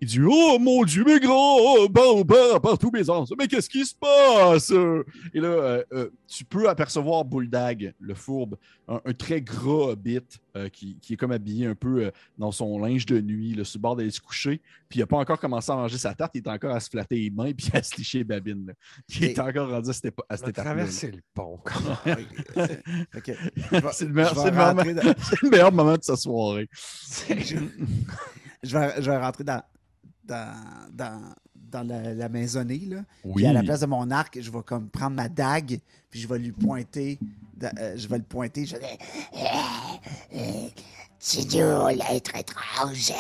S1: Il dit Oh mon Dieu, mes grands barbares par tous mes ans, mais qu'est-ce qui se passe? Et là, euh, euh, tu peux apercevoir Bulldog, le fourbe, un, un très gras hobbit euh, qui, qui est comme habillé un peu euh, dans son linge de nuit, là, sur le bord d'aller se coucher. Puis il n'a pas encore commencé à manger sa tarte, il est encore à se flatter les mains puis à se licher les babines. là. Il est encore rendu à cette, à cette
S4: a
S1: étape
S4: traversé le pont.
S3: Ok. Je vais-
S1: C'est le le
S3: dans-
S1: le meilleur moment de sa soirée.
S3: je vais, je vais rentrer dans, dans, dans, dans la, la maisonnée. Là.
S1: Oui.
S3: Puis à la place de mon arc, je vais comme prendre ma dague, puis je vais lui pointer. euh, je vais le pointer. Je vais
S5: C'est l'être étrange.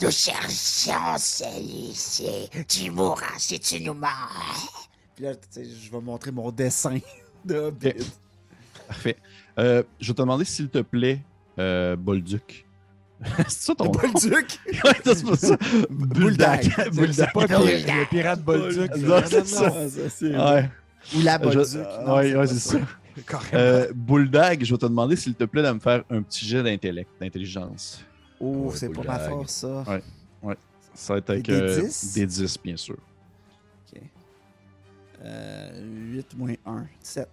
S5: Nous cherchons celui-ci. Tu mourras si tu nous mords.
S3: Puis là, tu sais, je vais montrer mon dessin de.
S1: Parfait. Euh, je vais te demander, s'il te plaît, euh, Bolduc. c'est ça ton?
S3: Bolduc!
S1: Ouais, c'est pas ça. Bulldog.
S4: C'est
S1: Bulldog.
S4: pas le pirate Bolduc.
S1: Non, c'est ça. Ouais,
S3: Ou la
S1: Je-
S3: Bolduc.
S1: Ouais,
S3: c'est
S1: ça. Euh, Bulldog, je vais te demander, s'il te plaît, de me faire un petit jet d'intellect, d'intelligence.
S3: Oh,
S2: Ouais,
S3: c'est pas ma force, ça.
S1: Ouais. Ça va être avec
S3: Des
S1: euh,
S3: 10?
S1: des 10, bien sûr.
S3: Ok. Euh, 8 moins 1, 7.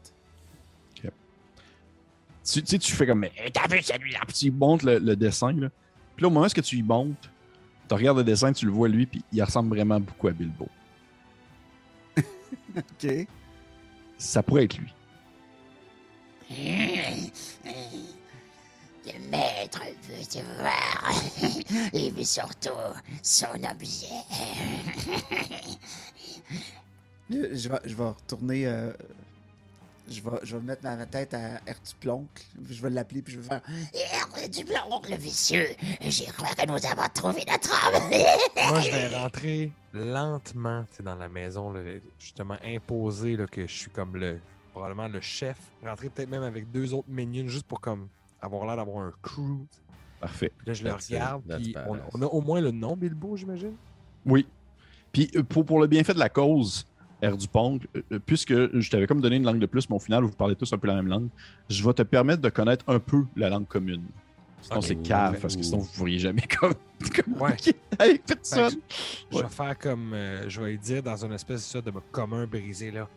S1: Tu, tu sais, tu fais comme,
S5: Et T'as vu celui-là?
S1: puis tu montres le, le dessin, là. Puis là, au moment où tu lui montres, tu regardes le dessin, tu le vois lui, puis il ressemble vraiment beaucoup à Bilbo.
S3: Ok.
S1: Ça pourrait être lui.
S5: Le maître veut te voir. Et veut surtout son objet.
S3: Là, Je vais, je vais retourner. euh, je, vais, je vais mettre ma tête à Ertuplonk. Je vais l'appeler puis je vais faire.
S5: Et du blanc, le vicieux. Je crois que nous avons trouvé notre homme.
S4: Moi, je vais rentrer lentement dans la maison, là, justement imposer là, que je suis comme le probablement le chef. Rentrer peut-être même avec deux autres minions juste pour comme avoir l'air d'avoir un crew.
S1: Parfait.
S4: Puis là, je le
S2: That's it.
S4: regarde. Puis on a au moins le nom Bilbo, j'imagine?
S1: Oui. Puis euh, pour, pour le bienfait de la cause, R du Pong, euh, euh, puisque je t'avais comme donné une langue de plus, mais au final, vous parlez tous un peu la même langue, je vais te permettre de connaître un peu la langue commune. Sinon, c'est cave, parce que sinon, vous ne pourriez jamais comme, communiquer avec personne.
S4: Je vais faire comme. euh, je vais lui dire dans une espèce ça, de commun brisé, là.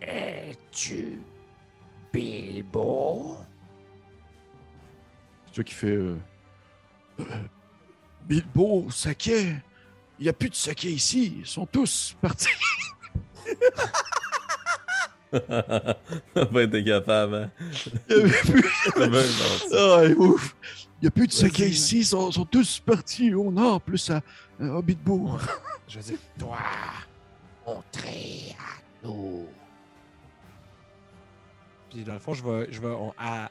S5: Es-tu Bilbo?
S1: C'est toi qui euh, Euh, Bilbo, saké. Il n'y a plus de saké ici. Ils sont tous partis.
S2: On va être capable, hein?
S1: Il n'y avait plus. Ah, ouf. Il n'y a plus de
S3: man.
S1: ici. Ils sont, sont tous partis au nord, plus à, à Bilbo.
S4: Je vais dire,
S5: Toi, montrer à nous.
S4: puis dans le fond, je vais. Je vais on- à-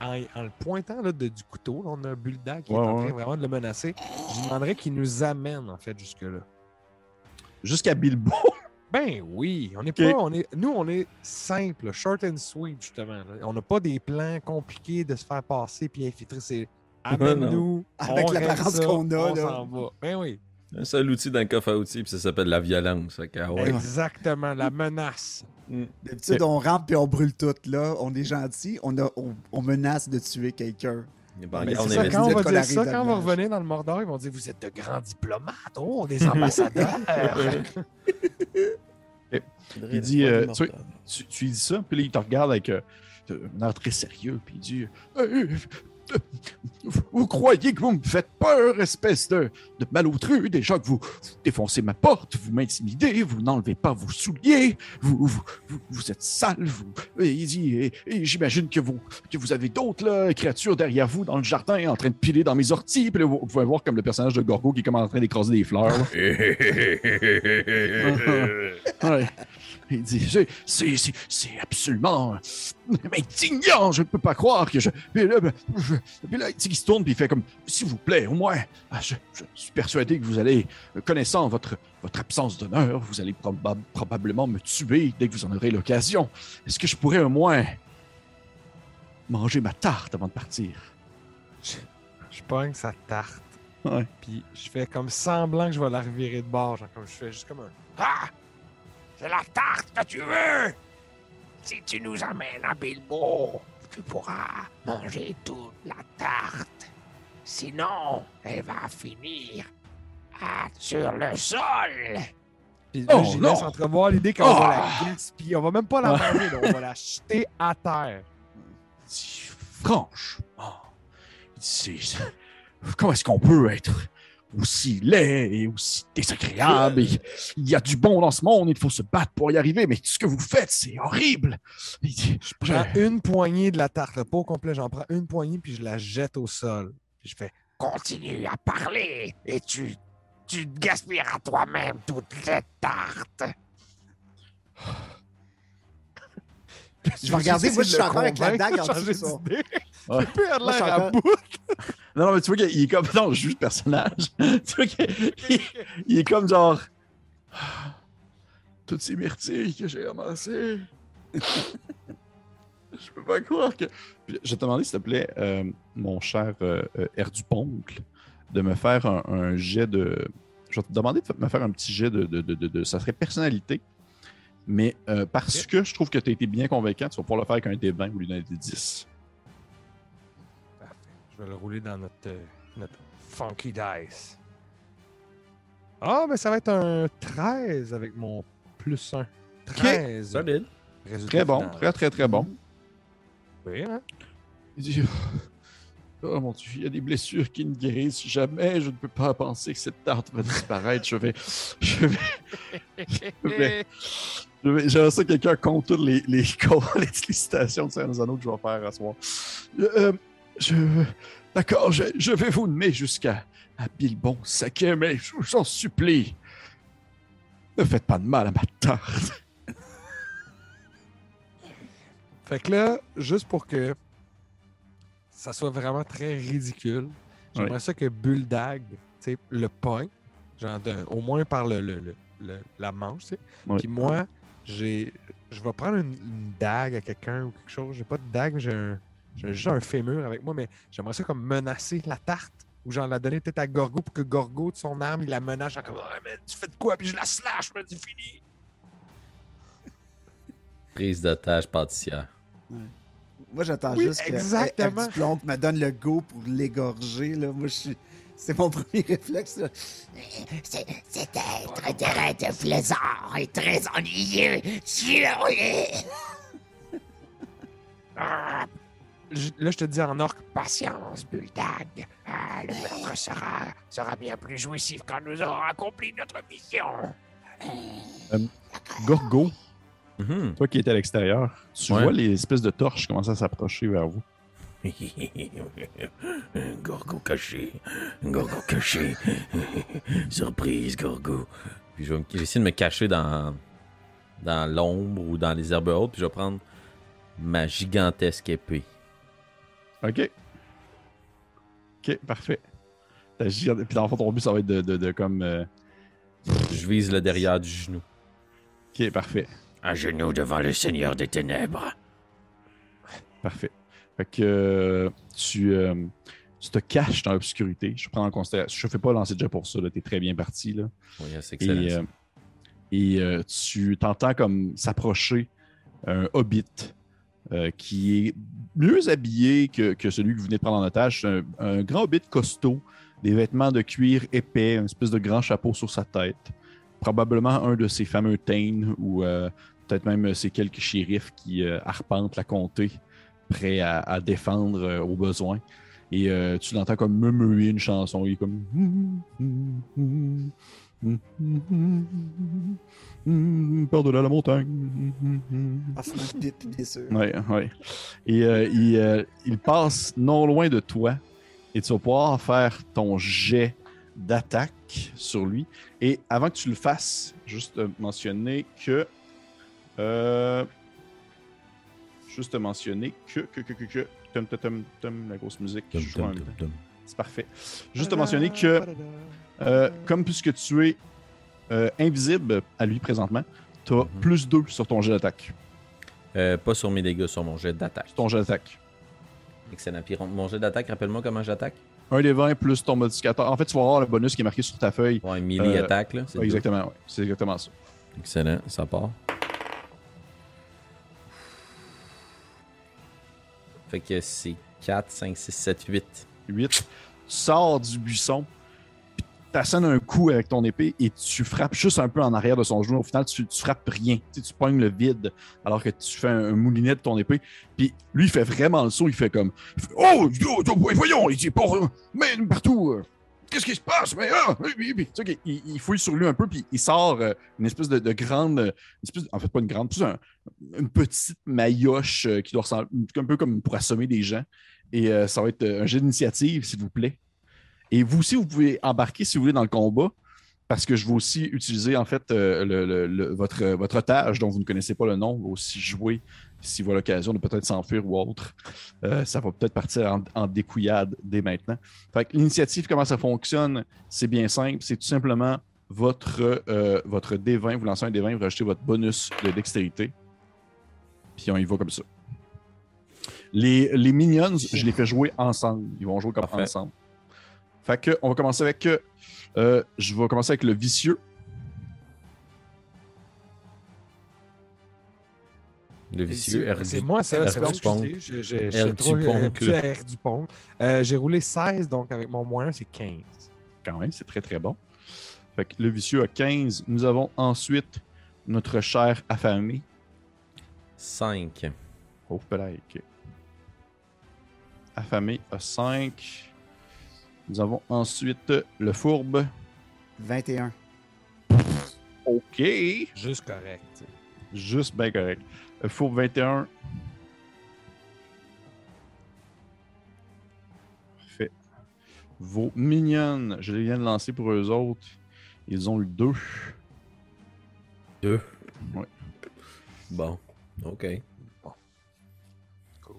S4: en, en le pointant là, de- du couteau, là, on a un bulldog qui
S1: Ouais,
S4: est en
S1: ouais.
S4: train vraiment de le menacer. Je demanderais qu'il nous amène, en fait, jusque-là.
S1: Jusqu'à Bilbo?
S4: Ben oui, on est pas, on est, nous on est simple, short and sweet justement. là. On n'a pas des plans compliqués de se faire passer puis infiltrer. C'est amène-nous,
S3: Avec l'apparence qu'on a,
S4: on
S3: là.
S4: va. Ben oui,
S2: Un seul outil dans le coffre à outils, puis ça s'appelle la violence. Ah ouais.
S4: exactement, la menace.
S3: D'habitude, on rentre puis on brûle tout. Là, on est gentil, on, a, on, on menace de tuer quelqu'un.
S2: Bon,
S4: Mais
S2: on
S4: c'est ça, quand on va dire ça, quand on va revenir dans le Mordor, ils vont dire Vous êtes de grands diplomates, oh, des ambassadeurs.
S1: Il dit, euh, tu, tu, dis ça, puis là, il te regarde avec euh, un air très sérieux, puis il dit euh, vous, croyez que vous me faites peur, espèce de, de malotru, déjà que vous, vous défoncez ma porte, vous m'intimidez, vous n'enlevez pas vos souliers, vous, vous, vous, vous êtes sale, vous. Et il dit Et, et j'imagine que vous, que vous avez d'autres créatures derrière vous dans le jardin en train de piler dans mes orties, puis là, vous, pouvez voir comme le personnage de Gorgo qui est comme en train d'écraser des fleurs. Ouais. Il dit, c'est, c'est, c'est, c'est absolument indignant, je ne peux pas croire que je... Ben, je- puis là, il se tourne, puis il fait comme, s'il vous plaît, au moins, ah, je, je suis persuadé que vous allez, euh, connaissant votre, votre absence d'honneur, vous allez proba- probablement me tuer dès que vous en aurez l'occasion. Est-ce que je pourrais au moins manger ma tarte avant de partir?
S4: je pogne sa tarte.
S1: Ouais.
S4: Puis je fais comme semblant que je vais la revirer de bord. Genre, comme je fais juste comme un.
S5: Ah! C'est la tarte que tu veux! Si tu nous amènes à Bilbo, tu pourras manger toute la tarte. Sinon, elle va finir à- sur le sol.
S4: Puis
S1: Oh,
S4: là, j'y
S1: non!
S4: laisse entrevoir l'idée qu'on va
S1: Ah!
S4: la gaspiller. On va même pas la
S1: Ouais.
S4: manger, on va la jeter à terre.
S1: Franchement, il dit, c'est- comment est-ce qu'on peut être aussi laid et aussi désagréable? Et il y a du bon dans ce monde, il faut se battre pour y arriver, mais ce que vous faites, c'est horrible.
S4: Je prends une poignée de la tarte, là, pas au complet. J'en prends une poignée puis je la jette au sol. Puis je fais.
S5: Continue à parler et tu, tu gaspilleras toi-même toute cette tarte.
S3: Je vais regarder, moi, je suis encore avec la dague en dessous.
S1: Ouais.
S4: J'ai plus
S3: Moi, je
S4: l'air
S3: suis
S4: à
S3: encore-
S4: bout.
S1: Non, non, mais tu vois qu'il est comme. Non, je le personnage. tu vois qu'il il- il est comme genre. Ah, Toutes ces myrtilles que j'ai amassées. je peux pas croire que. Puis, Je vais te demander, s'il te plaît, euh, mon cher euh, euh, de me faire un, un jet de. Je vais te demander de me faire un petit jet de. de, de, de- de- ça serait personnalité. Mais euh, parce que je trouve que tu as été bien convaincant, tu vas pouvoir le faire avec un D20 au lieu d'un D10.
S4: Parfait. Je vais le rouler dans notre, euh, notre funky dice. Ah, mais ça va être un 13 avec mon plus 1. 13.
S2: Solide.
S4: Résultat
S1: Très bon,
S4: final.
S1: très, très, très bon.
S4: Oui, hein?
S1: Il dit Oh mon Dieu, il y a des blessures qui ne guérissent jamais. Je ne peux pas penser que cette tarte va disparaître. Je vais. Je vais. Je vais. J'aimerais ça que quelqu'un compte toutes les, les, les, les citations de Seigneur Anneaux que je vais faire à soir. Euh, je. D'accord, je, je vais vous nommer jusqu'à à Bilbon Saquet, mais je vous en supplie. Ne faites pas de mal à ma tarte.
S4: Fait que là, juste pour que ça soit vraiment très ridicule, j'aimerais ça que Bulldog, le pogne, genre de- au moins par le, le- le- le- la manche, tu sais.
S1: Oui.
S4: Puis moi, j'ai, je vais prendre une, une dague à quelqu'un ou quelque chose. J'ai pas de dague, mais j'ai un, j'ai juste un fémur avec moi, mais j'aimerais ça comme menacer la tarte Ou genre la donner peut-être à Gorgo pour que Gorgo, de son arme, il la menace. Genre comme, Ah, man, tu fais de quoi? Puis je la slash, man, c'est fini.
S2: Prise d'otage pâtissière.
S3: Moi, j'attends
S4: Oui,
S3: juste que
S4: exactement.
S3: Herduplomb me donne le go pour l'égorger. Là. Moi, je suis... C'est mon premier réflexe.
S5: Cet être terrain de flézard est très ennuyeux. Ah,
S4: Là, je te dis en orque.
S5: Patience, Buldag. Ah, le meurtre sera, sera bien plus jouissif quand nous aurons accompli notre mission.
S1: Gorgo,
S2: Mhm.
S1: toi qui étais à l'extérieur, tu
S2: Ouais.
S1: vois les espèces de torches commencer à s'approcher vers vous.
S6: Gorgo caché. Gorgo caché. Surprise, Gorgo.
S2: Puis je vais, essayer de me cacher dans, dans l'ombre ou dans les herbes hautes. Puis je vais prendre ma gigantesque épée.
S1: OK. OK, parfait. Ta gigante- Puis dans le fond, ton but, ça va être de, de- de comme... euh,
S2: Je vise le derrière du genou.
S1: OK, parfait.
S6: À genoux devant le Seigneur des Ténèbres.
S1: Parfait. Fait que euh, tu, euh, tu te caches dans l'obscurité. Je prends en considération. Je ne fais pas lancer déjà pour ça. Tu es très bien parti. Là.
S2: Oui, c'est excellent.
S1: Et,
S2: ça.
S1: euh, et euh, tu t'entends comme s'approcher un hobbit euh, qui est mieux habillé que, que celui que vous venez de prendre en otage. C'est un, un grand hobbit costaud, des vêtements de cuir épais, une espèce de grand chapeau sur sa tête. Probablement un de ces fameux Tain ou peut-être même ces quelques shérifs qui arpentent la comté, prêts à, à défendre euh, au besoin. Et euh, tu l'entends comme murmurer une chanson. Il est comme. Par-delà la montagne.
S3: Ah, c'est bien sûr.
S1: Ouais, ouais. Et euh, il, il passe non loin de toi et tu vas pouvoir faire ton jet d'attaque sur lui. Et avant que tu le fasses, juste mentionner que. Juste mentionner que. que, que, que, que la grosse musique. C'est parfait. Juste mentionner que. Euh, comme puisque tu es euh, invisible à lui présentement, tu as
S2: Mhm.
S1: plus 2 sur ton jet d'attaque.
S2: Euh, pas sur mes dégâts, sur mon jet d'attaque.
S1: Sur ton jet d'attaque.
S2: Excellent. Puis mon jet d'attaque, rappelle-moi comment j'attaque.
S1: Un des 20 plus ton modificateur. En fait, tu vas avoir le bonus qui est marqué sur ta feuille.
S2: Ouais, melee
S1: Euh,
S2: attaque, là.
S1: exactement, ouais. C'est exactement ça.
S2: Excellent, ça part. Fait que c'est 4, 5, 6, 7, 8.
S1: 8. Tu sors du buisson, puis t'assènes un coup avec ton épée et tu frappes juste un peu en arrière de son genou. Au final, tu, tu frappes rien. Tu, sais, tu pognes le vide alors que tu fais un, moulinet de ton épée. Puis lui, il fait vraiment le saut. Il fait comme il fait, Oh, oh, oh, voyons, il est pas. Mais partout. Qu'est-ce qui se passe? Mais ah, oui, oui, il, il fouille sur lui un peu, puis il sort euh, une espèce de, de grande. Une espèce, en fait, pas une grande, plus un- une petite maillotche euh, qui doit ressembler un peu comme pour assommer des gens. Et euh, ça va être un jeu d'initiative, s'il vous plaît. Et vous aussi, vous pouvez embarquer si vous voulez dans le combat, parce que je vais aussi utiliser en fait le- le- le- votre, votre otage dont vous ne connaissez pas le nom, va aussi jouer s'il voit l'occasion de peut-être s'enfuir ou autre. Euh, ça va peut-être partir en, en découillade dès maintenant. Fait que l'initiative, comment ça fonctionne, c'est bien simple. C'est tout simplement votre, euh, votre D20, vous lancez un D20, vous rajoutez votre bonus de dextérité. Puis on y va comme ça. Les, les minions, je les fais jouer ensemble. Ils vont jouer comme
S2: Parfait.
S1: ensemble. Fait que, on va commencer avec. euh, euh, je vais commencer avec le vicieux.
S2: Le vicieux, R
S4: C'est moi, ça.
S2: R
S4: C'est
S2: R
S4: suis
S2: du
S4: trop
S2: Pong,
S4: habitué
S2: là.
S4: à R du Pong. Euh, J'ai roulé 16, donc avec mon moins 1, c'est 15.
S1: Quand même, c'est très très bon. Fait que le vicieux a 15. Nous avons ensuite notre cher affamé.
S2: 5.
S1: Oh, like. Affamé a 5. Nous avons ensuite le fourbe.
S3: 21.
S1: OK.
S4: Juste correct.
S1: Juste bien correct. Le fourbe 21. Parfait. Vos mignonnes, je les viens de lancer pour eux autres. Ils ont eu 2.
S2: 2.
S1: Ouais.
S2: Bon, ok.
S4: Cool.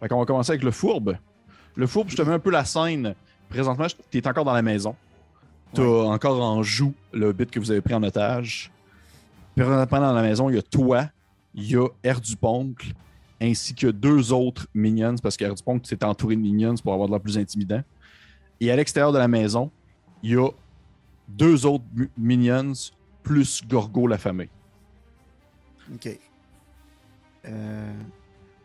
S1: Fait qu'on va commencer avec le fourbe. Le fourbe, je te mets un peu la scène. Présentement, tu es encore dans la maison. Tu as encore en joue le bit que vous avez pris en otage. Dans la maison, il y a toi, il y a R du Poncle ainsi que deux autres minions, parce qu'Air du Pont, c'est entouré de minions pour avoir de l'air plus intimidant. Et à l'extérieur de la maison, il y a deux autres minions plus Gorgo l'affamé.
S3: OK. Euh,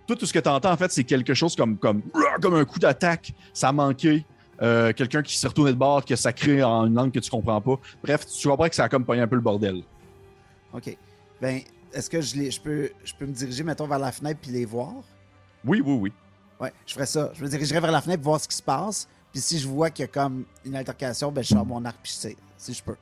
S1: Tout, tout ce que tu entends, en fait, c'est quelque chose comme, comme, comme un coup d'attaque. Ça a manqué. Euh, Quelqu'un qui s'est retourné de bord, qui a sacré en une langue que tu comprends pas. Bref, tu comprends que ça a comme pogné un peu le bordel.
S3: OK. Ben, est-ce que je, les, je, peux, je peux me diriger, mettons, vers la fenêtre puis les voir?
S1: Oui, oui, oui.
S3: Ouais, je ferais ça. Je me dirigerais vers la fenêtre pour voir ce qui se passe. Puis si je vois qu'il y a comme une altercation, ben, je sors mon arc puis je sais, si je peux.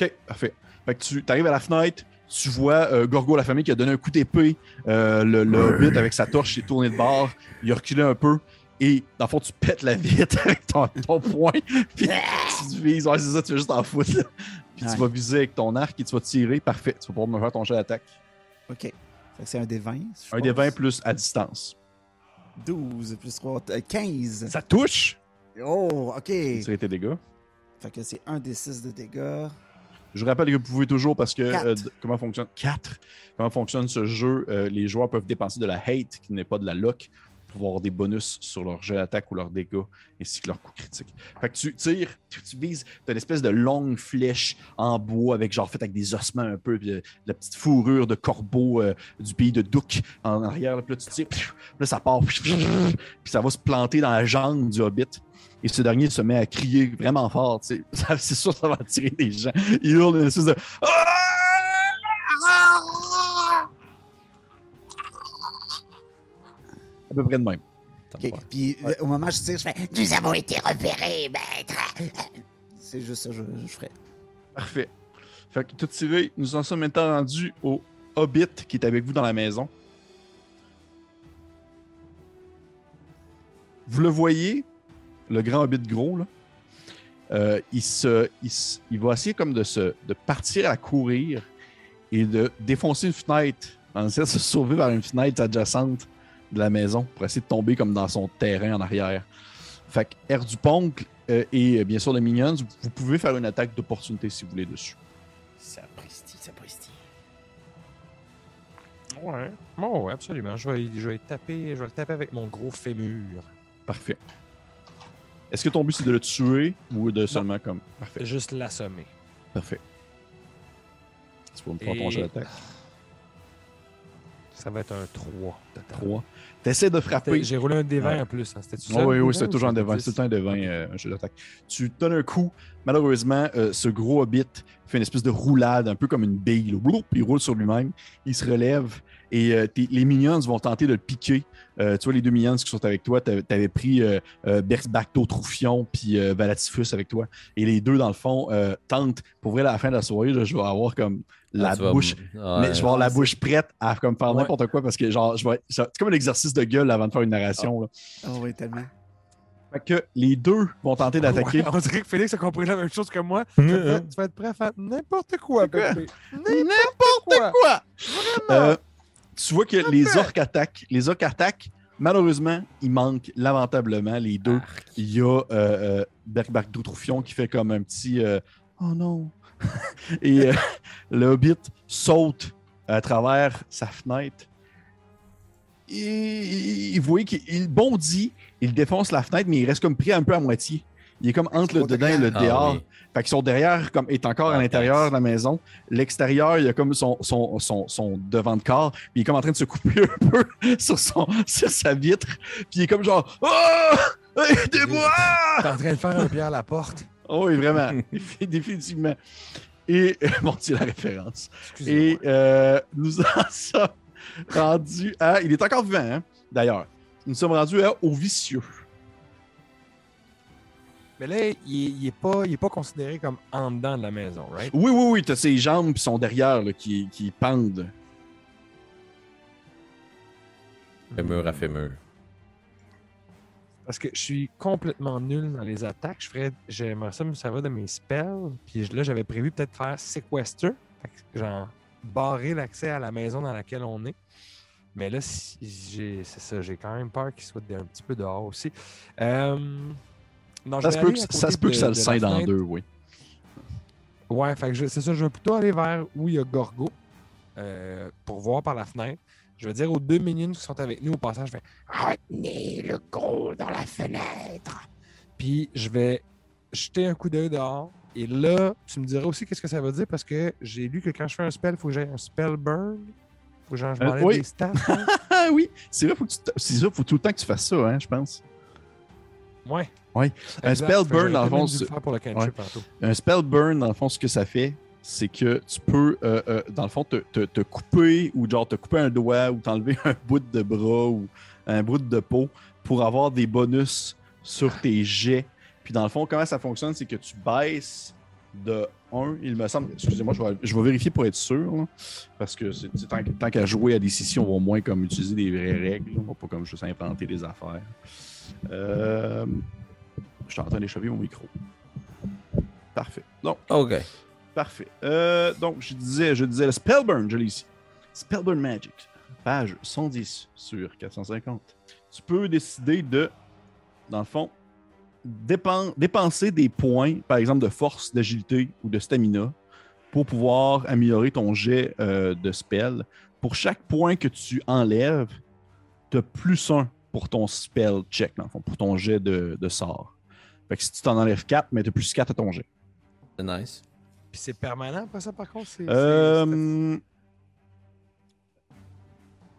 S1: OK, parfait. Fait que tu arrives à la fenêtre, tu vois euh, Gorgo la famille qui a donné un coup d'épée. Euh, le le hobbit avec sa torche s'est tourné de bord. Il a reculé un peu. Et dans le fond, tu pètes la vitre avec ton, ton poing. Puis tu vises. Ouais, c'est ça, tu vas juste en foutre. là. Puis
S3: Ouais.
S1: tu vas viser avec ton arc et tu vas tirer. Parfait. Tu vas pouvoir me faire ton jet d'attaque.
S3: OK. Fait que c'est un des 20. je
S1: Un des
S3: pense.
S1: 20 plus à distance.
S3: 12 plus 3, 15.
S1: Ça touche!
S3: Oh, OK.
S1: Tirer tes dégâts?
S3: Fait que c'est un des 6 de dégâts.
S1: Je vous rappelle que vous pouvez toujours, parce que euh, comment fonctionne 4 Comment fonctionne ce jeu Euh, Les joueurs peuvent dépenser de la hate, qui n'est pas de la luck, pour avoir des bonus sur leur jet d'attaque ou leurs dégâts, ainsi que leurs coups critiques. Fait que tu tires, tu, vises, tu as une espèce de longue flèche en bois, avec genre fait avec des ossements un peu, de, la petite fourrure de corbeau euh, du pays de Douk en arrière. là, Puis là, tu tires, là, ça part, puis ça va se planter dans la jambe du hobbit. Et ce dernier se met à crier vraiment fort. C'est sûr ça va attirer des gens. Il hurle une espèce de. À peu près de même.
S3: Puis au moment où je tire, je fais
S5: Nous avons été repérés, maître.
S3: C'est juste ça, je, je ferais.
S1: Parfait. Fait que tout tiré, nous en sommes maintenant rendus au Hobbit qui est avec vous dans la maison. Vous le voyez, le grand Hobbit gros, là. Euh, il, se, il, se- il va essayer comme de, se, de partir à courir et de défoncer une fenêtre, en essayant de se sauver vers une fenêtre adjacente de la maison pour essayer de tomber comme dans son terrain en arrière. Fait que Air du Poncle euh, et euh, bien sûr les Minions, vous, pouvez faire une attaque d'opportunité si vous voulez dessus.
S6: Sapristi, sapristi.
S4: Ouais. Bon, ouais, absolument. Je vais, je vais le taper, je vais le taper avec mon gros fémur.
S1: Parfait. Est-ce que ton but c'est de le tuer ou de seulement comme. Parfait.
S4: Juste l'assommer.
S1: Parfait. Tu peux me faire ton jet d'attaque.
S4: Ça va être un 3 total.
S1: 3. T'essaies de frapper.
S4: J'ai roulé un D20
S1: Ouais.
S4: en plus. Hein. C'était-tu
S1: Ah
S4: ça?
S1: oui, oui,
S4: D20
S1: c'est
S4: ou
S1: toujours un
S4: c'était
S1: devant.
S4: 10?
S1: C'est un devant, un jeu d'attaque. Tu donnes un coup. Malheureusement, euh, ce gros hobbit fait une espèce de roulade, un peu comme une bille. là. Il roule sur lui-même. Il se relève et euh, les minions vont tenter de le piquer. Euh, tu vois, les deux minions qui sont avec toi, t'avais avais pris euh, euh, Troufion puis euh, Valatifus avec toi. Et les deux, dans le fond, euh, tentent. Pour vrai, à la fin de la soirée, là, je vais avoir comme la
S2: Ah, tu vas-
S1: bouche
S2: Ouais.
S1: mais je vais avoir la
S3: Ah, c'est-
S1: bouche prête à comme faire
S4: Ouais.
S1: n'importe quoi parce que genre je vais c'est comme un exercice de gueule avant de faire une narration.
S3: Oh oui, tellement.
S1: Fait que les deux vont tenter d'attaquer.
S4: Ouais, on dirait que Félix a compris la même chose que moi. Tu vas être- tu vas être prêt à faire n'importe quoi,
S1: quoi? N'importe quoi! Euh, tu vois que les orques attaquent. Les orques attaquent. Malheureusement, il manque lamentablement les deux. Il y a euh, euh, Doutroufion qui fait comme un petit euh, Oh non! Et euh, le hobbit saute à travers sa fenêtre. Et, il voit qu'il il bondit, il défonce la fenêtre, mais il reste comme pris un peu à moitié. Il est comme entre le dedans et le
S2: Ah
S1: dehors.
S2: oui.
S1: Fait que son derrière comme, est encore à
S2: Ah,
S1: l'intérieur de la maison. L'extérieur, il y a comme son, son, son, son devant de corps. Puis il est comme en train de se couper un peu sur, son, sur sa vitre. Puis il est comme genre Oh! Aidez-moi!
S4: T'es en train de faire un pied à la porte.
S1: Oh oui, vraiment. Défi- Définitivement. Et bon, c'est la référence.
S4: Excusez-moi.
S1: Et euh, nous en sommes rendus à. Il est encore vivant, hein, d'ailleurs. Nous sommes rendus à au vicieux.
S4: Mais là, il, est- il est pas, il est pas considéré comme en dedans de la maison, right?
S1: Oui, oui, oui, t'as ses jambes qui sont derrière là, qui, qui pendent.
S2: Fémur à fémur.
S4: Parce que je suis complètement nul dans les attaques. Je ferais, j'aimerais ça me servir de mes spells. Puis là, j'avais prévu peut-être faire sequester. Fait que, genre, barrer l'accès à la maison dans laquelle on est. Mais là, si- j'ai, c'est ça, j'ai quand même peur qu'il soit un petit peu dehors aussi. Euh, non,
S1: Ça se peut, que, ça,
S4: côté
S1: se peut que
S4: de-
S1: ça le scinde en deux, oui.
S4: Ouais, fait que je- c'est ça, je vais plutôt aller vers où il y a Gorgo euh, pour voir par la fenêtre. Je vais dire aux deux minions qui sont avec nous au passage, je vais
S5: Retenez le gros dans la fenêtre.
S4: Puis je vais jeter un coup d'œil dehors. Et là, tu me diras aussi qu'est-ce que ça veut dire parce que j'ai lu que quand je fais un spell, il faut que j'aie un spell burn. Faut que j'en- je
S1: Euh, oui.
S4: des stats. hein.
S1: Oui, c'est vrai, faut que tu t- c'est ça, faut tout le temps que tu fasses ça, hein, je pense.
S4: Ouais.
S1: Ouais. Un spell burn, dans le fond,
S4: pour le tantôt.
S1: Un spell burn, dans le fond, ce que ça fait, c'est que tu peux, euh, euh, dans le fond, te, te- te couper ou genre te couper un doigt ou t'enlever un bout de bras ou un bout de peau pour avoir des bonus sur tes jets. Puis dans le fond, comment ça fonctionne, c'est que tu baisses de 1, il me semble. Excusez-moi, je vais, je vais vérifier pour être sûr. là, parce que c'est- tant, qu'à jouer à des sessions, on va au moins comme utiliser des vraies règles. On va pas comme juste inventer des affaires. Euh, je suis en train d'échapper mon micro. Parfait. Donc,
S2: Ok.
S1: Parfait. Euh, donc, je disais, je disais le Spellburn, je l'ai ici. Spellburn Magic, page 110 sur 450. Tu peux décider de, dans le fond, dépen- dépenser des points, par exemple de force, d'agilité ou de stamina, pour pouvoir améliorer ton jet euh, de spell. Pour chaque point que tu enlèves, tu as plus un pour ton spell check, dans le fond, pour ton jet de, de sort. Fait que si tu t'en enlèves 4, mais tu as plus 4 à ton jet.
S2: C'est nice.
S4: Puis c'est permanent, pas ça, par contre? C'est, c'est-
S1: Euh,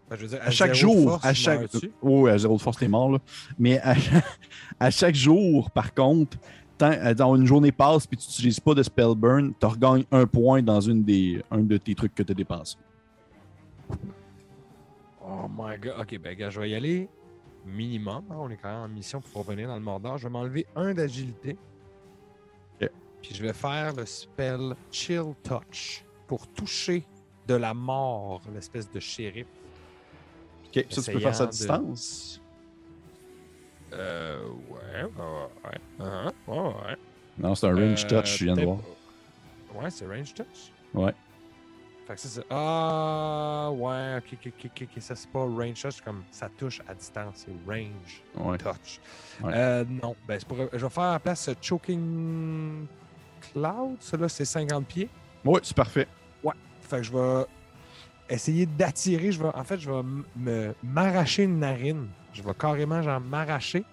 S4: Ben, je veux dire,
S1: à chaque jour,
S4: force,
S1: à chaque. Oui, à zéro de force, t'es mort, là. Mais à, à chaque jour, par contre, tant, dans une journée passe puis tu n'utilises pas de spell burn, tu regagnes un point dans une des, un de tes trucs que tu as dépensé.
S4: Oh my god. Ok, ben, gars, je vais y aller minimum. hein, On est quand même en mission pour revenir dans le Mordor. Je vais m'enlever un d'agilité. Puis je vais faire le spell Chill Touch pour toucher de la mort, l'espèce de shérif.
S1: Ok, ça, tu peux faire ça à
S4: de-
S1: distance?
S4: Euh, ouais, ouais, ouais. Uh-huh, ouais.
S1: Non, c'est un range
S4: Euh,
S1: touch, je viens de voir.
S4: Ouais, c'est range touch.
S1: Ouais.
S4: Fait que ça, c'est. Ah, ouais, ok, ok, ok, ok, ok, ça c'est pas range touch, comme ça touche à distance, c'est range
S1: Ouais.
S4: touch.
S1: Ouais.
S4: Euh, non, ben c'est pour. Je vais faire la place ce Choking Cloud, ça là c'est 50 pieds.
S1: Ouais, c'est parfait.
S4: Fait que je vais essayer d'attirer, je vais, en fait, je vais me m'arracher une narine. Je vais carrément genre m'arracher.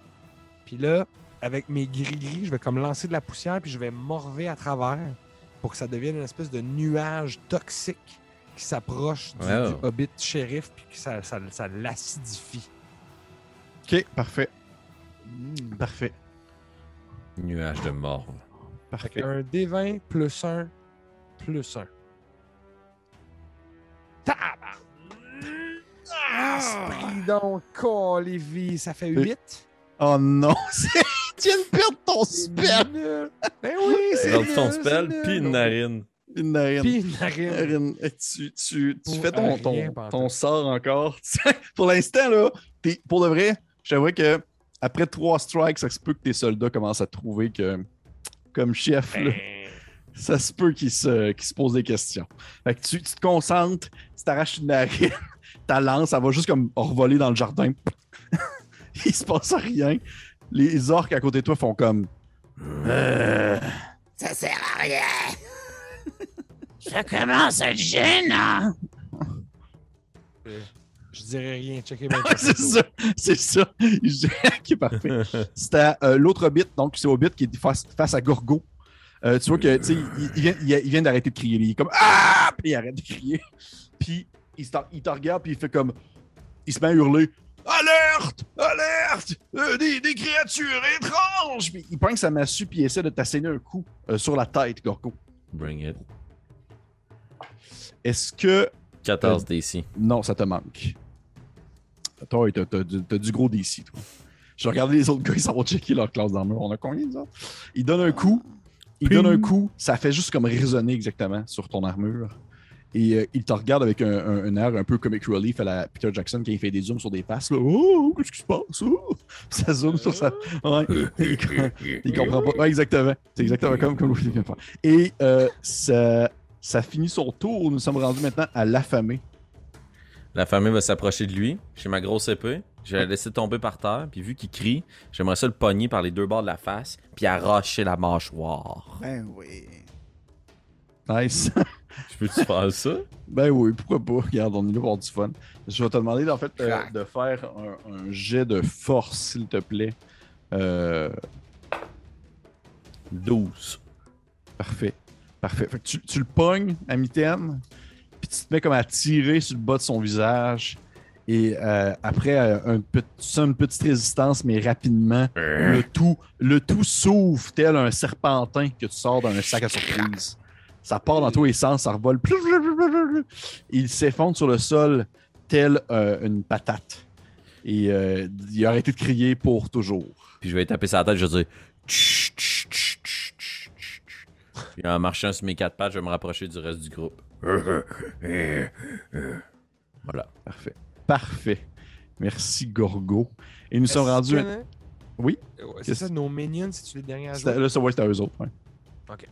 S4: Puis là, avec mes gris-gris, je vais comme lancer de la poussière, puis je vais morver à travers pour que ça devienne une espèce de nuage toxique qui s'approche du, Hobbit shérif, puis que ça, ça, ça l'acidifie.
S1: Ok, parfait.
S3: Hmm.
S1: Parfait.
S2: Nuage de mort.
S1: Parfait.
S4: un D20 plus 1 plus 1. Tabarnak! Ah, Dis donc, Lévi, ça fait 8.
S1: Oh non, c'est- tu viens de perdre ton spell.
S4: Ben oui, c'est
S2: ton
S4: c'est
S2: spell, puis une narine.
S1: Une narine.
S4: Puis une narine.
S1: Narine, Tu, tu, tu fais ton, ton, ton sort encore. pour l'instant, là, t'es- pour de vrai, je t'avoue que après trois strikes, ça se peut que tes soldats commencent à trouver que, comme chef, là, ça se peut qu'ils se, qu'ils se posent des questions. Fait que tu, tu te concentres, tu t'arraches une narine, ta lance, ça va juste comme revoler dans le jardin. Il se passe rien. Les orques à côté de toi font comme. Euh,
S5: Ça sert à rien. Ça commence à être gênant.
S4: Euh, Je dirais rien.
S1: Ouais, c'est ça, c'est ça. qui est parfait. C'était euh, l'autre Hobbit, donc c'est Hobbit qui est face, face à Gorgo. Euh, tu vois que, tu sais, il, il vient, il, il vient d'arrêter de crier. Il est comme Ah! Puis il arrête de crier. Puis il te regarde, puis il fait comme. Il se met à hurler Alerte! Alerte! Euh, des, des créatures étranges! Puis il prend sa massue, puis il essaie de t'asséner un coup euh, sur la tête, Gorgo.
S2: Bring it.
S1: Est-ce que.
S2: 14 DC.
S1: Non, ça te manque. Toi, t'as, t'as du- t'as du gros DC, toi. Je regardais les autres gars, ils s'en vont checker leur classe d'armure. On a combien, nous autres? Il donne un coup. Il donne un coup. Ça fait juste comme résonner exactement sur ton armure. Et euh, il te regarde avec un, un- un air un peu comic relief à la Peter Jackson quand il fait des zooms sur des passes. Là. Oh, qu'est-ce qui se passe? Oh! Ça zoome sur sa. Ouais. Il, il comprend pas. Ouais, exactement. C'est exactement comme, comme vous vient de faire. Et euh, ça, ça finit son tour. Nous sommes rendus maintenant à l'affamé.
S2: La famille va s'approcher de lui. J'ai ma grosse épée. Je vais la laisser tomber par terre. Puis vu qu'il crie, j'aimerais ça le pogner par les deux bords de la face. Puis arracher la mâchoire.
S3: Ben oui.
S1: Nice.
S2: Je peux-tu faire ça?
S1: Ben oui, pourquoi pas? Regarde, on est là pour avoir du fun. Je vais te demander en fait euh, de faire un, un jet de force, s'il te plaît. Euh,
S2: 12.
S1: parfait. Parfait. Fait que tu, tu le pognes à mitaine, puis tu te mets comme à tirer sur le bas de son visage. Et euh, après, euh, un tu sens une petite résistance, mais rapidement, le tout, le tout s'ouvre tel un serpentin que tu sors d'un sac à surprise. Ça part dans tous les sens, ça revole. Il s'effondre sur le sol tel euh, une patate. Et euh, il a arrêté de crier pour toujours.
S2: Puis je vais taper sa tête, je vais dire. Tch, tch, tch. Puis en marchant sur mes quatre pattes, je vais me rapprocher du reste du groupe. Voilà.
S1: Parfait. Parfait. Merci, Gorgo. Et nous sommes rendus.
S4: que-
S1: Oui?
S4: Euh, ouais, C'est ça, nos minions, c'est-tu les derniers à jouer?
S1: C'était- Là, ça va être à eux autres. ouais.
S4: Ok.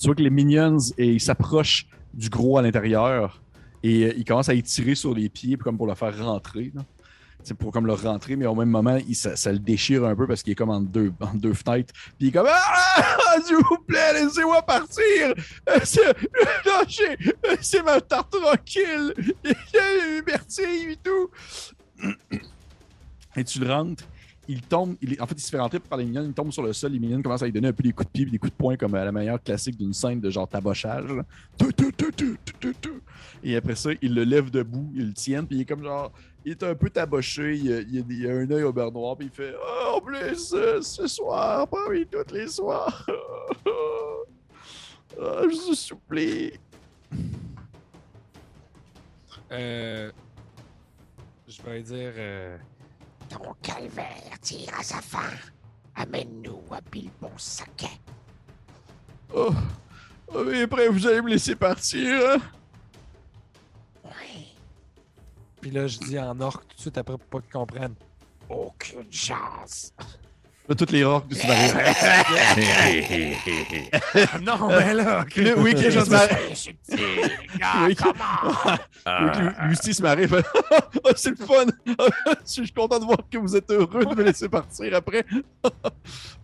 S1: Tu vois que les minions, et ils s'approchent du gros à l'intérieur et euh, ils commencent à y tirer sur les pieds comme pour le faire rentrer. là. C'est pour comme le rentrer, mais au même moment, il- ça, le déchire un peu parce qu'il est comme en deux, en deux fenêtres. Puis il est comme Ah! S'il vous plaît, laissez-moi partir! Euh! Euh, C'est ma tarte tranquille! Liberté et tout! Et tu le rentres, il tombe, en fait, il se fait rentrer par les mignonnes, il tombe sur le sol, les mignonnes commencent à lui donner un peu des coups de pied des coups de poing comme à la manière classique d'une scène de genre tabochage. Et après ça, il le lève debout, il le tient, puis il est comme genre, il est un peu taboché, il il il a un œil au beurre noir, puis il fait Ah, En plus, euh, ce soir, parmi tous les soirs, Ah, je vous supplie.
S4: Euh, je vais dire. euh,
S5: Ton calvaire tire à sa fin. Amène-nous à Bilbon Saquet.
S1: Oh, oh, mais après, vous allez me laisser partir. hein?
S5: Oui,
S4: Puis là, je dis en orque tout de suite après pour pas qu'ils comprennent.
S5: aucune chance.
S1: Toutes les rocs du scénario.
S4: non, mais là.
S1: Le- oui, que je? Oui, que Lucie se marie, c'est le fun! Je suis content de voir que vous êtes heureux de me laisser partir après.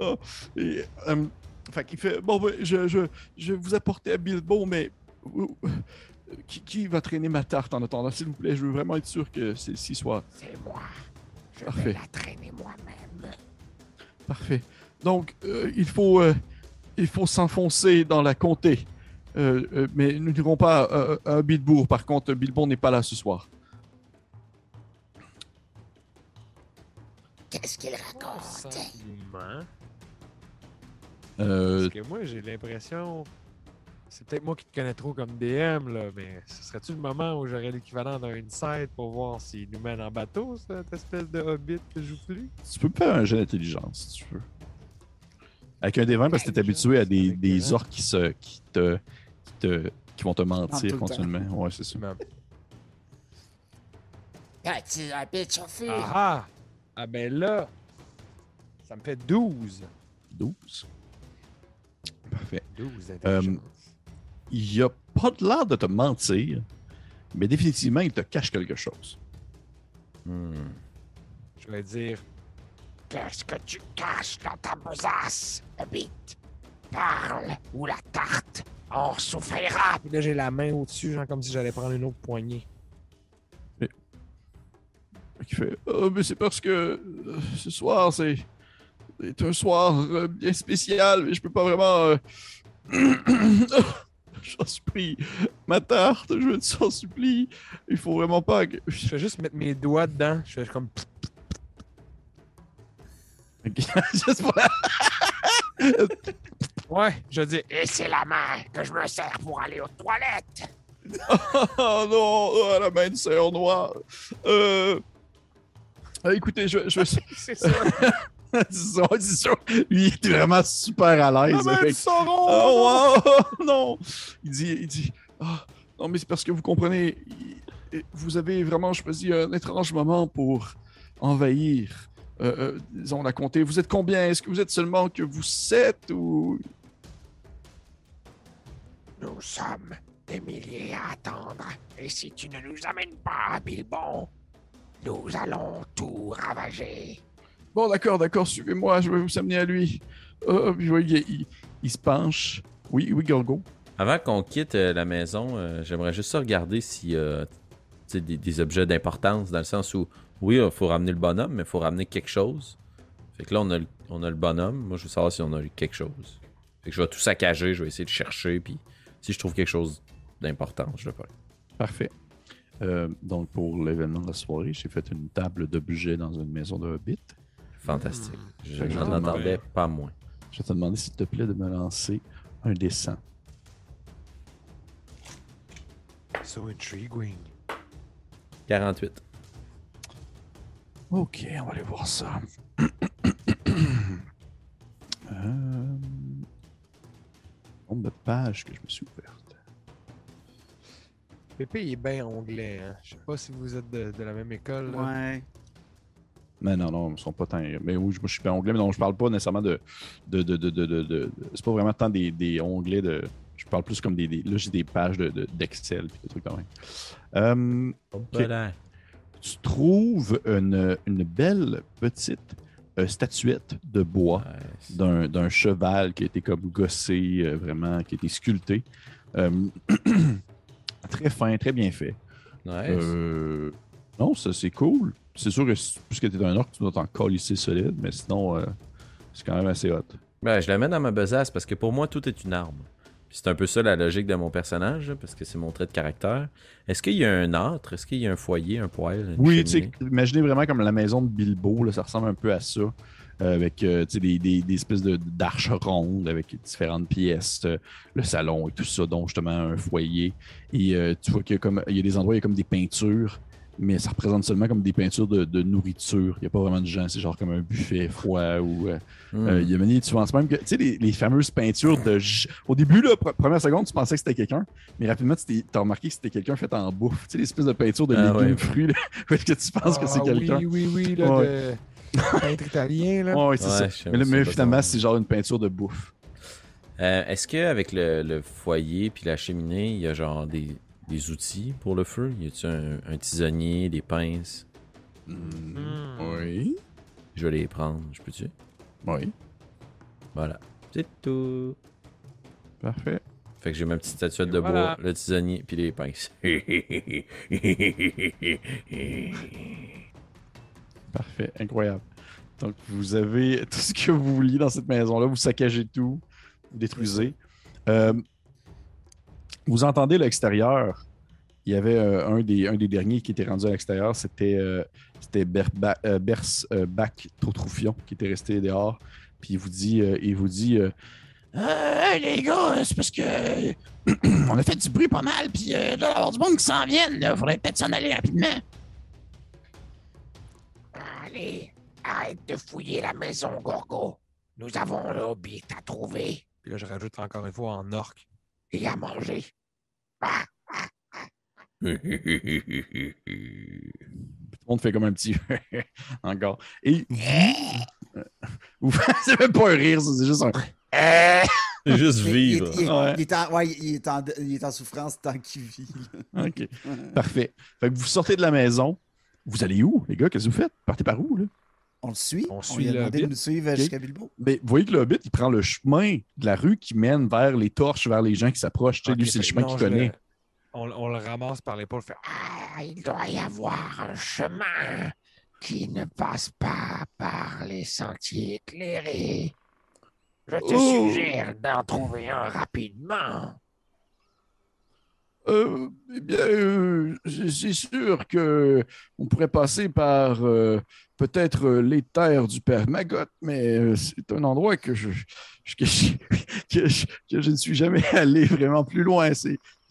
S1: Ah, Et, euh, fait qu'il fait Bon, je, je, vous apporter à Bilbo, mais euh, qui, qui va traîner ma tarte en attendant, s'il vous plaît? Je veux vraiment être sûr que celle-ci soit
S5: C'est moi. Je
S1: Parfait.
S5: vais la traîner moi-même.
S1: Parfait. Donc, euh, il faut, euh, il faut s'enfoncer dans la comté. Euh, euh, mais nous n'irons pas euh, à Bilbourg. Par contre, Bilbo n'est pas là ce soir.
S5: Qu'est-ce qu'il raconte?
S1: Euh,
S4: Parce que moi, j'ai l'impression. C'est peut-être moi qui te connais trop comme DM, là, mais ce serait-tu le moment où j'aurais l'équivalent d'un insight pour voir s'il nous mène en bateau, cette espèce de hobbit que je plus?
S1: Tu peux faire un jeu d'intelligence si tu veux. Avec un des 20 parce que tu es habitué à des, des
S4: des
S1: orques qui, se, qui, te, qui, te, qui vont te mentir continuellement. Ouais, c'est
S5: bitch au fur?
S4: Ah ah! Ah ben là, ça me fait 12.
S1: 12. Parfait.
S4: 12
S1: Euh. Il a pas de l'air de te mentir, mais définitivement, il te cache quelque chose.
S2: Hmm.
S4: Je vais dire,
S5: Qu'est-ce que tu caches dans ta besace, Hobbit? Parle, ou la tarte en souffrira.
S4: puis là j'ai la main au-dessus, genre comme si j'allais prendre une autre poignée.
S1: Qui fait Oh, mais c'est parce que euh, ce soir, c'est c'est un soir euh, bien spécial, mais je peux pas vraiment. euh, J'en supplie. Ma tarte, je t'en supplie. Il faut vraiment pas que.
S4: Je vais juste mettre mes doigts dedans. Je fais comme.
S1: Ok, Juste pour la-
S4: Ouais, je dis.
S5: Et c'est la main que je me sers pour aller aux toilettes.
S1: Oh non, oh, la main de sœur noire. Euh... euh, écoutez, je, je...
S4: C'est ça.
S1: c'est ça. Lui, il était vraiment super à
S4: La
S1: l'aise. avec-
S4: sauron!
S1: Oh, wow, non! Il dit, il dit, Ah, non, mais c'est parce que vous comprenez, vous avez vraiment choisi un étrange moment pour envahir, euh, euh, disons, la comté. Vous êtes combien? Est-ce que vous êtes seulement que vous sept ou...
S5: Nous sommes des milliers à attendre. Et si tu ne nous amènes pas Bilbon, nous allons tout ravager.
S1: Bon, d'accord, d'accord, suivez-moi, je vais vous amener à lui. Euh, puis, oui, il, il- il se penche. Oui, oui, Gorgo.
S2: Avant qu'on quitte euh, la maison, euh, j'aimerais juste regarder s'il y a tu sais, des, des objets d'importance, dans le sens où, oui, il faut ramener le bonhomme, mais il faut ramener quelque chose. Fait que là, on a, le, on a le bonhomme. Moi, je veux savoir si on a eu quelque chose. Fait que je vais tout saccager, je vais essayer de chercher, puis si je trouve quelque chose d'important, je le prends.
S1: Parfait. Euh, donc, pour l'événement de la soirée, j'ai fait une table d'objets dans une maison de Hobbit.
S2: Fantastique. Je- entendais pas moins.
S1: Je vais te demander, s'il te plaît, de me lancer un dessin.
S4: So intriguing.
S2: 48.
S1: Ok, on va aller voir ça. euh... Nombre de pages que je me suis ouverte.
S4: Pépé, il est bien anglais. Hein? Je sais pas si vous êtes de, de la même école. là.
S3: Ouais.
S1: Mais non, non, ils sont pas tant. Mais oui, moi je suis pas anglais, mais non, je parle pas nécessairement de. de, de, de, C'est pas vraiment tant des, des onglets de. Je parle plus comme des. des- là, j'ai des pages de- de- d'Excel puis des trucs comme ça.
S2: Voilà.
S1: tu trouves une, une belle petite euh, statuette de bois
S2: Nice.
S1: d'un cheval qui a été comme gossé, euh, vraiment, qui a été sculpté. Euh, très fin, très bien fait.
S2: Nice.
S1: Euh, non, ça c'est cool. C'est sûr que puisque tu es un orc, tu dois t'en colisser solide, mais sinon, euh, c'est quand même assez hot.
S2: Ben, je la mets dans ma besace parce que pour moi, tout est une arme. C'est un peu ça la logique de mon personnage, parce que c'est mon trait de caractère. Est-ce qu'il y a un âtre? Est-ce qu'il y a un foyer, un poêle
S1: Oui, tu sais, imaginez vraiment comme la maison de Bilbo, là, ça ressemble un peu à ça. euh, avec euh, des, des- des espèces de- d'arches rondes avec différentes pièces, euh, le salon et tout ça, dont justement un foyer. Et tu vois qu'il y a, comme, il y a des endroits, il y a comme des peintures, mais ça représente seulement comme des peintures de, de nourriture. Il n'y a pas vraiment de gens, c'est genre comme un buffet froid ou. euh,
S2: Hmm.
S1: Euh, il y a tu penses même que, tu sais, les, les fameuses peintures de. j- Au début, là, pr- première seconde, tu pensais que c'était quelqu'un, mais rapidement, tu as remarqué que c'était quelqu'un fait en bouffe. Tu sais, les espèces de peintures de
S2: Ah
S1: légumes,
S2: ouais.
S1: fruits, là, où est-ce que tu penses que c'est
S4: Ah,
S1: quelqu'un?
S4: Oui, oui, oui. Là,
S1: Ouais.
S4: de... Peintre italien. Là.
S1: Ouais, c'est
S2: Ouais,
S1: ça. Mais, là, finalement, c'est genre une peinture de bouffe.
S2: Euh, Est-ce qu'avec le, le foyer puis la cheminée, il y a genre des, des outils pour le feu? Y a-tu un, un tisonnier, des pinces?
S1: Oui.
S2: Je vais les prendre, je peux-tu?
S1: Oui.
S2: Voilà. C'est tout.
S1: Parfait.
S2: Fait que j'ai ma petite statuette
S4: Et
S2: de
S4: voilà.
S2: bois, le tisonnier puis les pinces.
S1: Parfait. Incroyable. Donc, vous avez tout ce que vous vouliez dans cette maison-là. Vous saccagez tout. Vous détruisez. Euh, vous entendez l'extérieur. Il y avait euh, un, des, un des derniers qui était rendu à l'extérieur. C'était euh, c'était Berba- euh, euh, Troutroufion qui était resté dehors. Puis il vous dit, il vous dit
S5: hey, les gars, c'est parce que. on a fait du bruit pas mal, puis il doit y avoir du monde qui s'en vienne, là. Faudrait peut-être s'en aller rapidement. Allez, arrête de fouiller la maison, Gorgo. Nous avons le hobbit à trouver
S4: Puis là, je rajoute encore une fois en orque.
S5: et à manger.
S1: Tout le monde fait comme un petit encore. Et vous, vous c'est même pas un rire, ça, c'est juste un.
S5: euh,
S2: Juste vivre.
S3: Il, il-
S1: Ouais.
S3: il est en, ouais, il est en, il est en souffrance tant qu'il vit.
S1: OK. Parfait. Fait que vous sortez de la maison. Vous allez où, les gars? Qu'est-ce que vous faites? Partez par où, là?
S3: On le suit.
S4: On
S3: On,
S4: suit
S3: lui a demandé de nous suivre jusqu'à Bilbo.
S1: Mais vous voyez que le Hobbit, il prend le chemin de la rue qui mène vers les torches, vers les gens qui s'approchent. Lui, c'est le chemin qu'il
S4: le-
S1: connaît.
S4: On, on le ramasse par l'épaule. Fait
S5: ah, il doit y avoir un chemin qui ne passe pas par les sentiers éclairés. Je te
S1: Oh.
S5: suggère d'en trouver un rapidement.
S1: Euh, eh bien, euh, c'est sûr que on pourrait passer par euh, peut-être les terres du père Magot, mais c'est un endroit que je, que, je, ne suis jamais allé vraiment plus loin.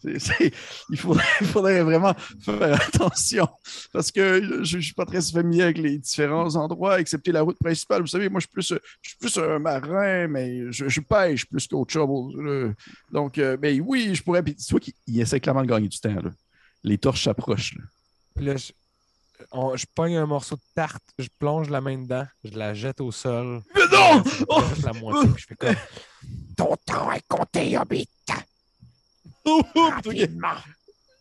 S1: Il, faudrait, il faudrait vraiment faire attention parce que je ne suis pas très familier avec les différents endroits, excepté la route principale. Vous savez, moi, je suis plus, je suis plus un marin, mais je, je pêche plus qu'autre chose. Donc, euh, ben oui, je pourrais. Puis tu vois qu'il il essaie clairement de gagner du temps. Là. Les torches s'approchent. là.
S4: Je, on- je pogne un morceau de tarte, je plonge la main dedans, je la jette au sol.
S1: Mais non! Oh!
S4: reste la moitié, puis je fais comme.
S5: Ton temps est compté, Hobbit.
S1: Oh, oh, puis il,
S5: Rapidement.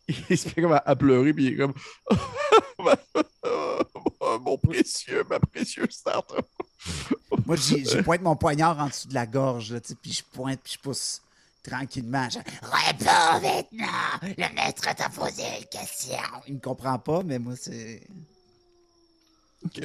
S1: il se fait comme à, à pleurer, puis il est comme Mon précieux, ma précieuse tarte.
S3: Moi, j'ai- je pointe mon poignard en dessous de la gorge, là, puis je pointe, puis je pousse. tranquillement. Je, Réponds maintenant! Le maître t'a posé une question. Il me comprend pas, mais moi, c'est.
S1: Ok.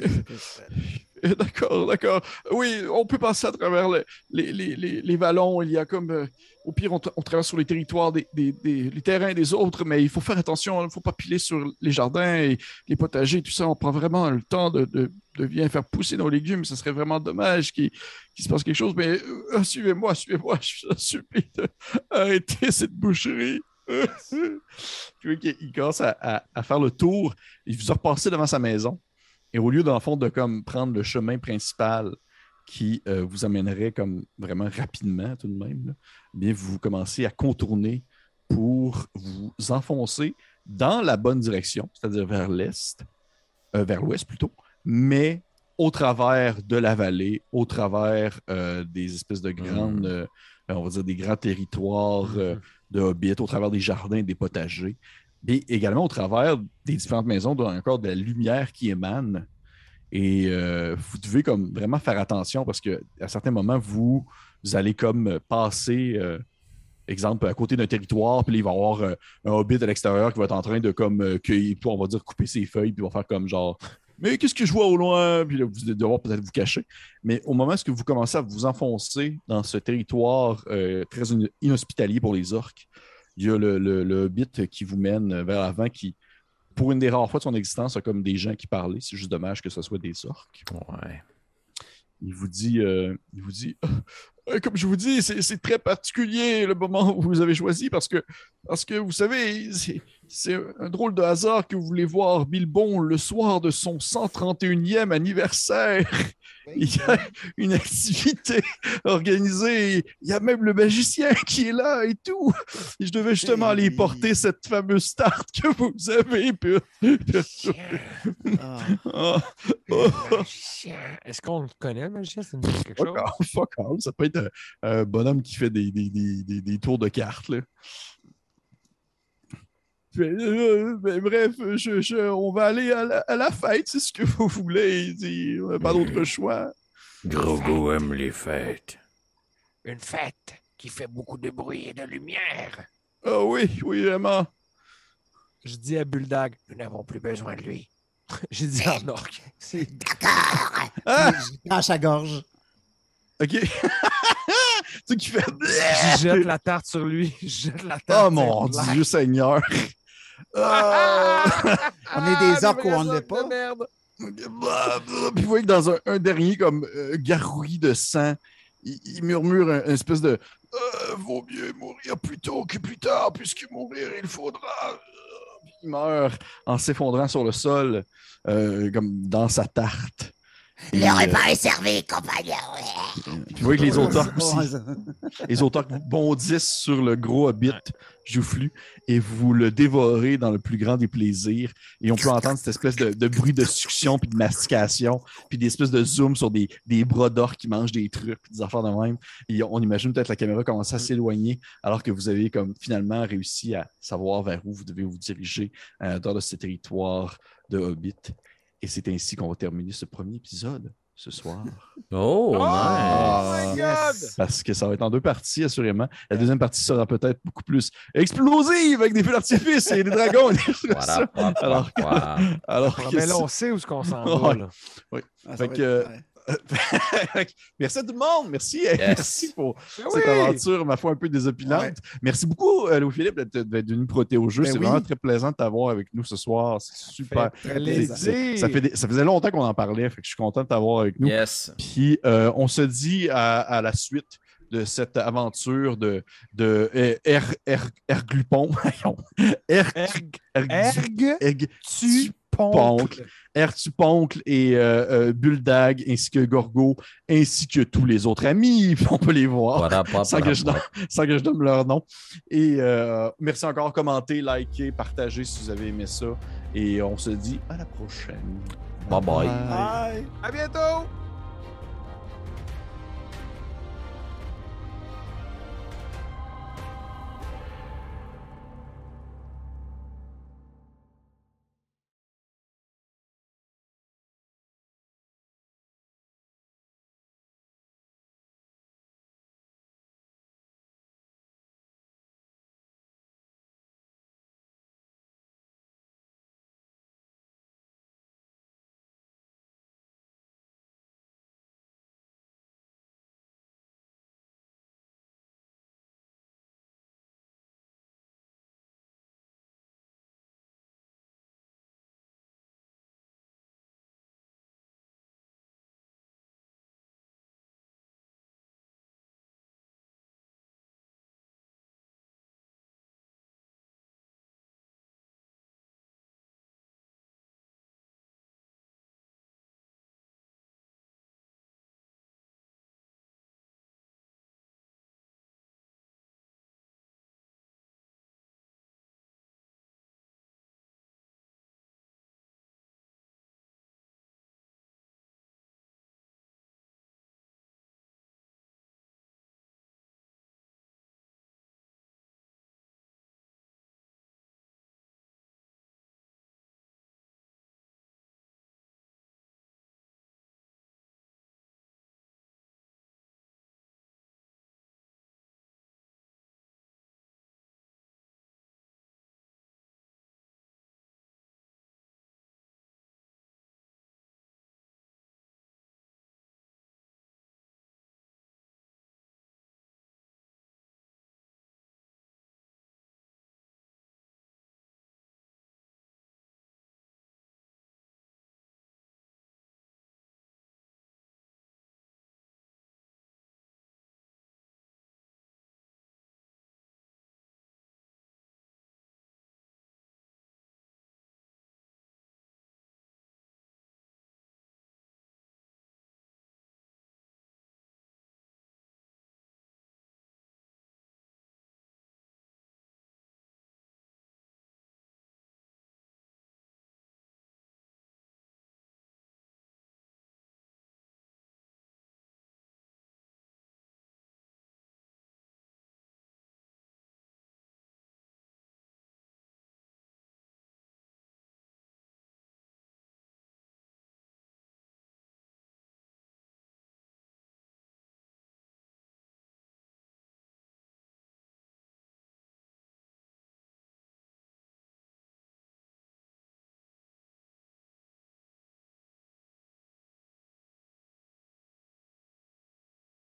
S1: Euh, D'accord, d'accord. Oui, on peut passer à travers le- les, vallons. Il y a comme. euh, au pire, on, on traverse sur les territoires des, des, des- les terrains des autres, mais il faut faire attention. Il ne faut pas piler sur les jardins et les potagers, tout ça. On prend vraiment le temps de, de, bien faire pousser nos légumes. Ce serait vraiment dommage qu'il se passe quelque chose. Mais euh, suivez-moi, suivez-moi. Je vous supplie d'arrêter cette boucherie. Puis oui, qu'il- il commence à faire le tour. Il vous a repassé devant sa maison. Et au lieu, dans le fond, de comme prendre le chemin principal qui euh, vous amènerait comme vraiment rapidement tout de même, là, eh bien, vous commencez à contourner pour vous enfoncer dans la bonne direction, c'est-à-dire vers l'est, euh, vers l'ouest plutôt, mais au travers de la vallée, au travers euh, des espèces de grandes, euh, on va dire des grands territoires euh, de hobbits, au travers des jardins, des potagers, et également au travers des différentes maisons, dont encore de la lumière qui émane. Et euh, vous devez comme vraiment faire attention parce que à certains moments, vous, allez comme passer, euh, exemple, à côté d'un territoire, puis il va y avoir euh, un hobbit à l'extérieur qui va être en train de comme euh, cueillir, on va dire couper ses feuilles, puis il va faire comme genre Mais qu'est-ce que je vois au loin? Puis là, vous allez devoir peut-être vous cacher. Mais au moment où vous commencez à vous enfoncer dans ce territoire très in- inhospitalier pour les orques, il y a le, le, le hobbit qui vous mène vers l'avant qui, pour une des rares fois de son existence, a comme des gens qui parlaient. C'est juste dommage que ce soit des orques.
S2: Ouais.
S1: Il vous dit, euh, il vous dit Euh, comme je vous dis, c'est c'est très particulier le moment où vous avez choisi parce que, parce que vous savez, c'est- un drôle de hasard que vous voulez voir Bilbon le soir de son 131e anniversaire. Il y a une activité organisée. Il y a même le magicien qui est là et tout. Et je devais justement aller
S3: Hey.
S1: porter cette fameuse tarte que vous avez. Puis-
S4: Le
S1: oh.
S4: magicien. Est-ce qu'on le connaît, le magicien? Ça nous dit quelque chose?
S1: Fuck off, fuck off. Ça peut être un, un bonhomme qui fait des, des, des, des, des tours de cartes. Là. Euh, ben, bref, je, je- on va aller à la, à la fête, c'est ce que vous voulez. Il dit, on n'a pas d'autre choix.
S6: Grogo aime les fêtes.
S5: Une fête qui fait beaucoup de bruit et de lumière.
S1: Ah oui, oui, vraiment.
S4: Je dis à Bulldog.
S5: Nous n'avons plus besoin de lui.
S4: J'ai dit en orque.
S3: C'est
S5: D'accord.
S1: Ah,
S3: je à gorge.
S1: ok. tu qui fait.
S4: Je jette la tarte sur lui. Je jette la tarte.
S1: Oh mon. Dieu Seigneur. Ah!
S3: On est des
S4: Ah,
S3: orques ou on ne l'est pas?
S4: de merde.
S1: Puis vous voyez que dans un, un dernier comme euh, de sang, il, il murmure un, une espèce de Euh, Vaut mieux mourir plus tôt que plus tard, puisque mourir il faudra. Euh, puis Il meurt en s'effondrant sur le sol, euh, comme dans sa tarte.
S5: Le
S1: euh,
S5: repas est servi, compagnon.
S1: puis vous voyez que les autres orques aussi
S3: ça-
S1: les autres orques bondissent sur le gros hobbit joufflu et vous le dévorez dans le plus grand des plaisirs. Et on peut entendre cette espèce de, de bruit de succion puis de mastication, puis des espèces de zoom sur des, des bras d'orques qui mangent des trucs, puis des affaires de même. Et on imagine peut-être la caméra commencer à s'éloigner alors que vous avez comme finalement réussi à savoir vers où vous devez vous diriger euh, dans de ce territoire de hobbit. Et c'est ainsi qu'on va terminer ce premier épisode ce soir.
S2: Oh, nice.
S4: my God!
S1: Parce que ça va être en deux parties, assurément. La deuxième partie sera peut-être beaucoup plus explosive avec des feux d'artifice et des dragons. et des trucs comme ça.
S2: Voilà.
S1: Alors-
S2: Voilà.
S1: Alors
S4: Ah,
S1: que
S4: mais là, on sait où est-ce qu'on s'en va. là.
S3: Ah,
S1: Fait que-
S3: être-.
S1: Merci à tout le monde. Merci, merci pour
S4: Ben
S1: cette
S4: oui!
S1: aventure, ma foi, un peu désopilante.
S3: Ouais.
S1: Merci beaucoup, euh, Louis-Philippe, d'être venu prêter au jeu.
S3: Ben
S1: c'est
S3: oui.
S1: vraiment très plaisant de t'avoir avec nous ce soir. C'est super.
S4: Plaisir.
S1: Ça, fait des- ça faisait longtemps qu'on en parlait, fait que je suis content de t'avoir avec nous.
S2: Yes.
S1: Puis euh, on se dit à, à la suite de cette aventure de, de euh, Er- Er- Erglupon. Er-
S4: Erg,
S1: Erg-
S4: erg, poncle.
S1: poncle. Et euh, euh, Buldag, ainsi que Gorgo, ainsi que tous les autres amis. On peut les voir
S2: Voilà, pas,
S1: sans, que je donne, sans que je donne leur nom. Et euh, merci encore, commentez, likez, partagez si vous avez aimé ça. Et on se dit à la prochaine.
S2: Bye bye.
S3: Bye.
S4: À bientôt!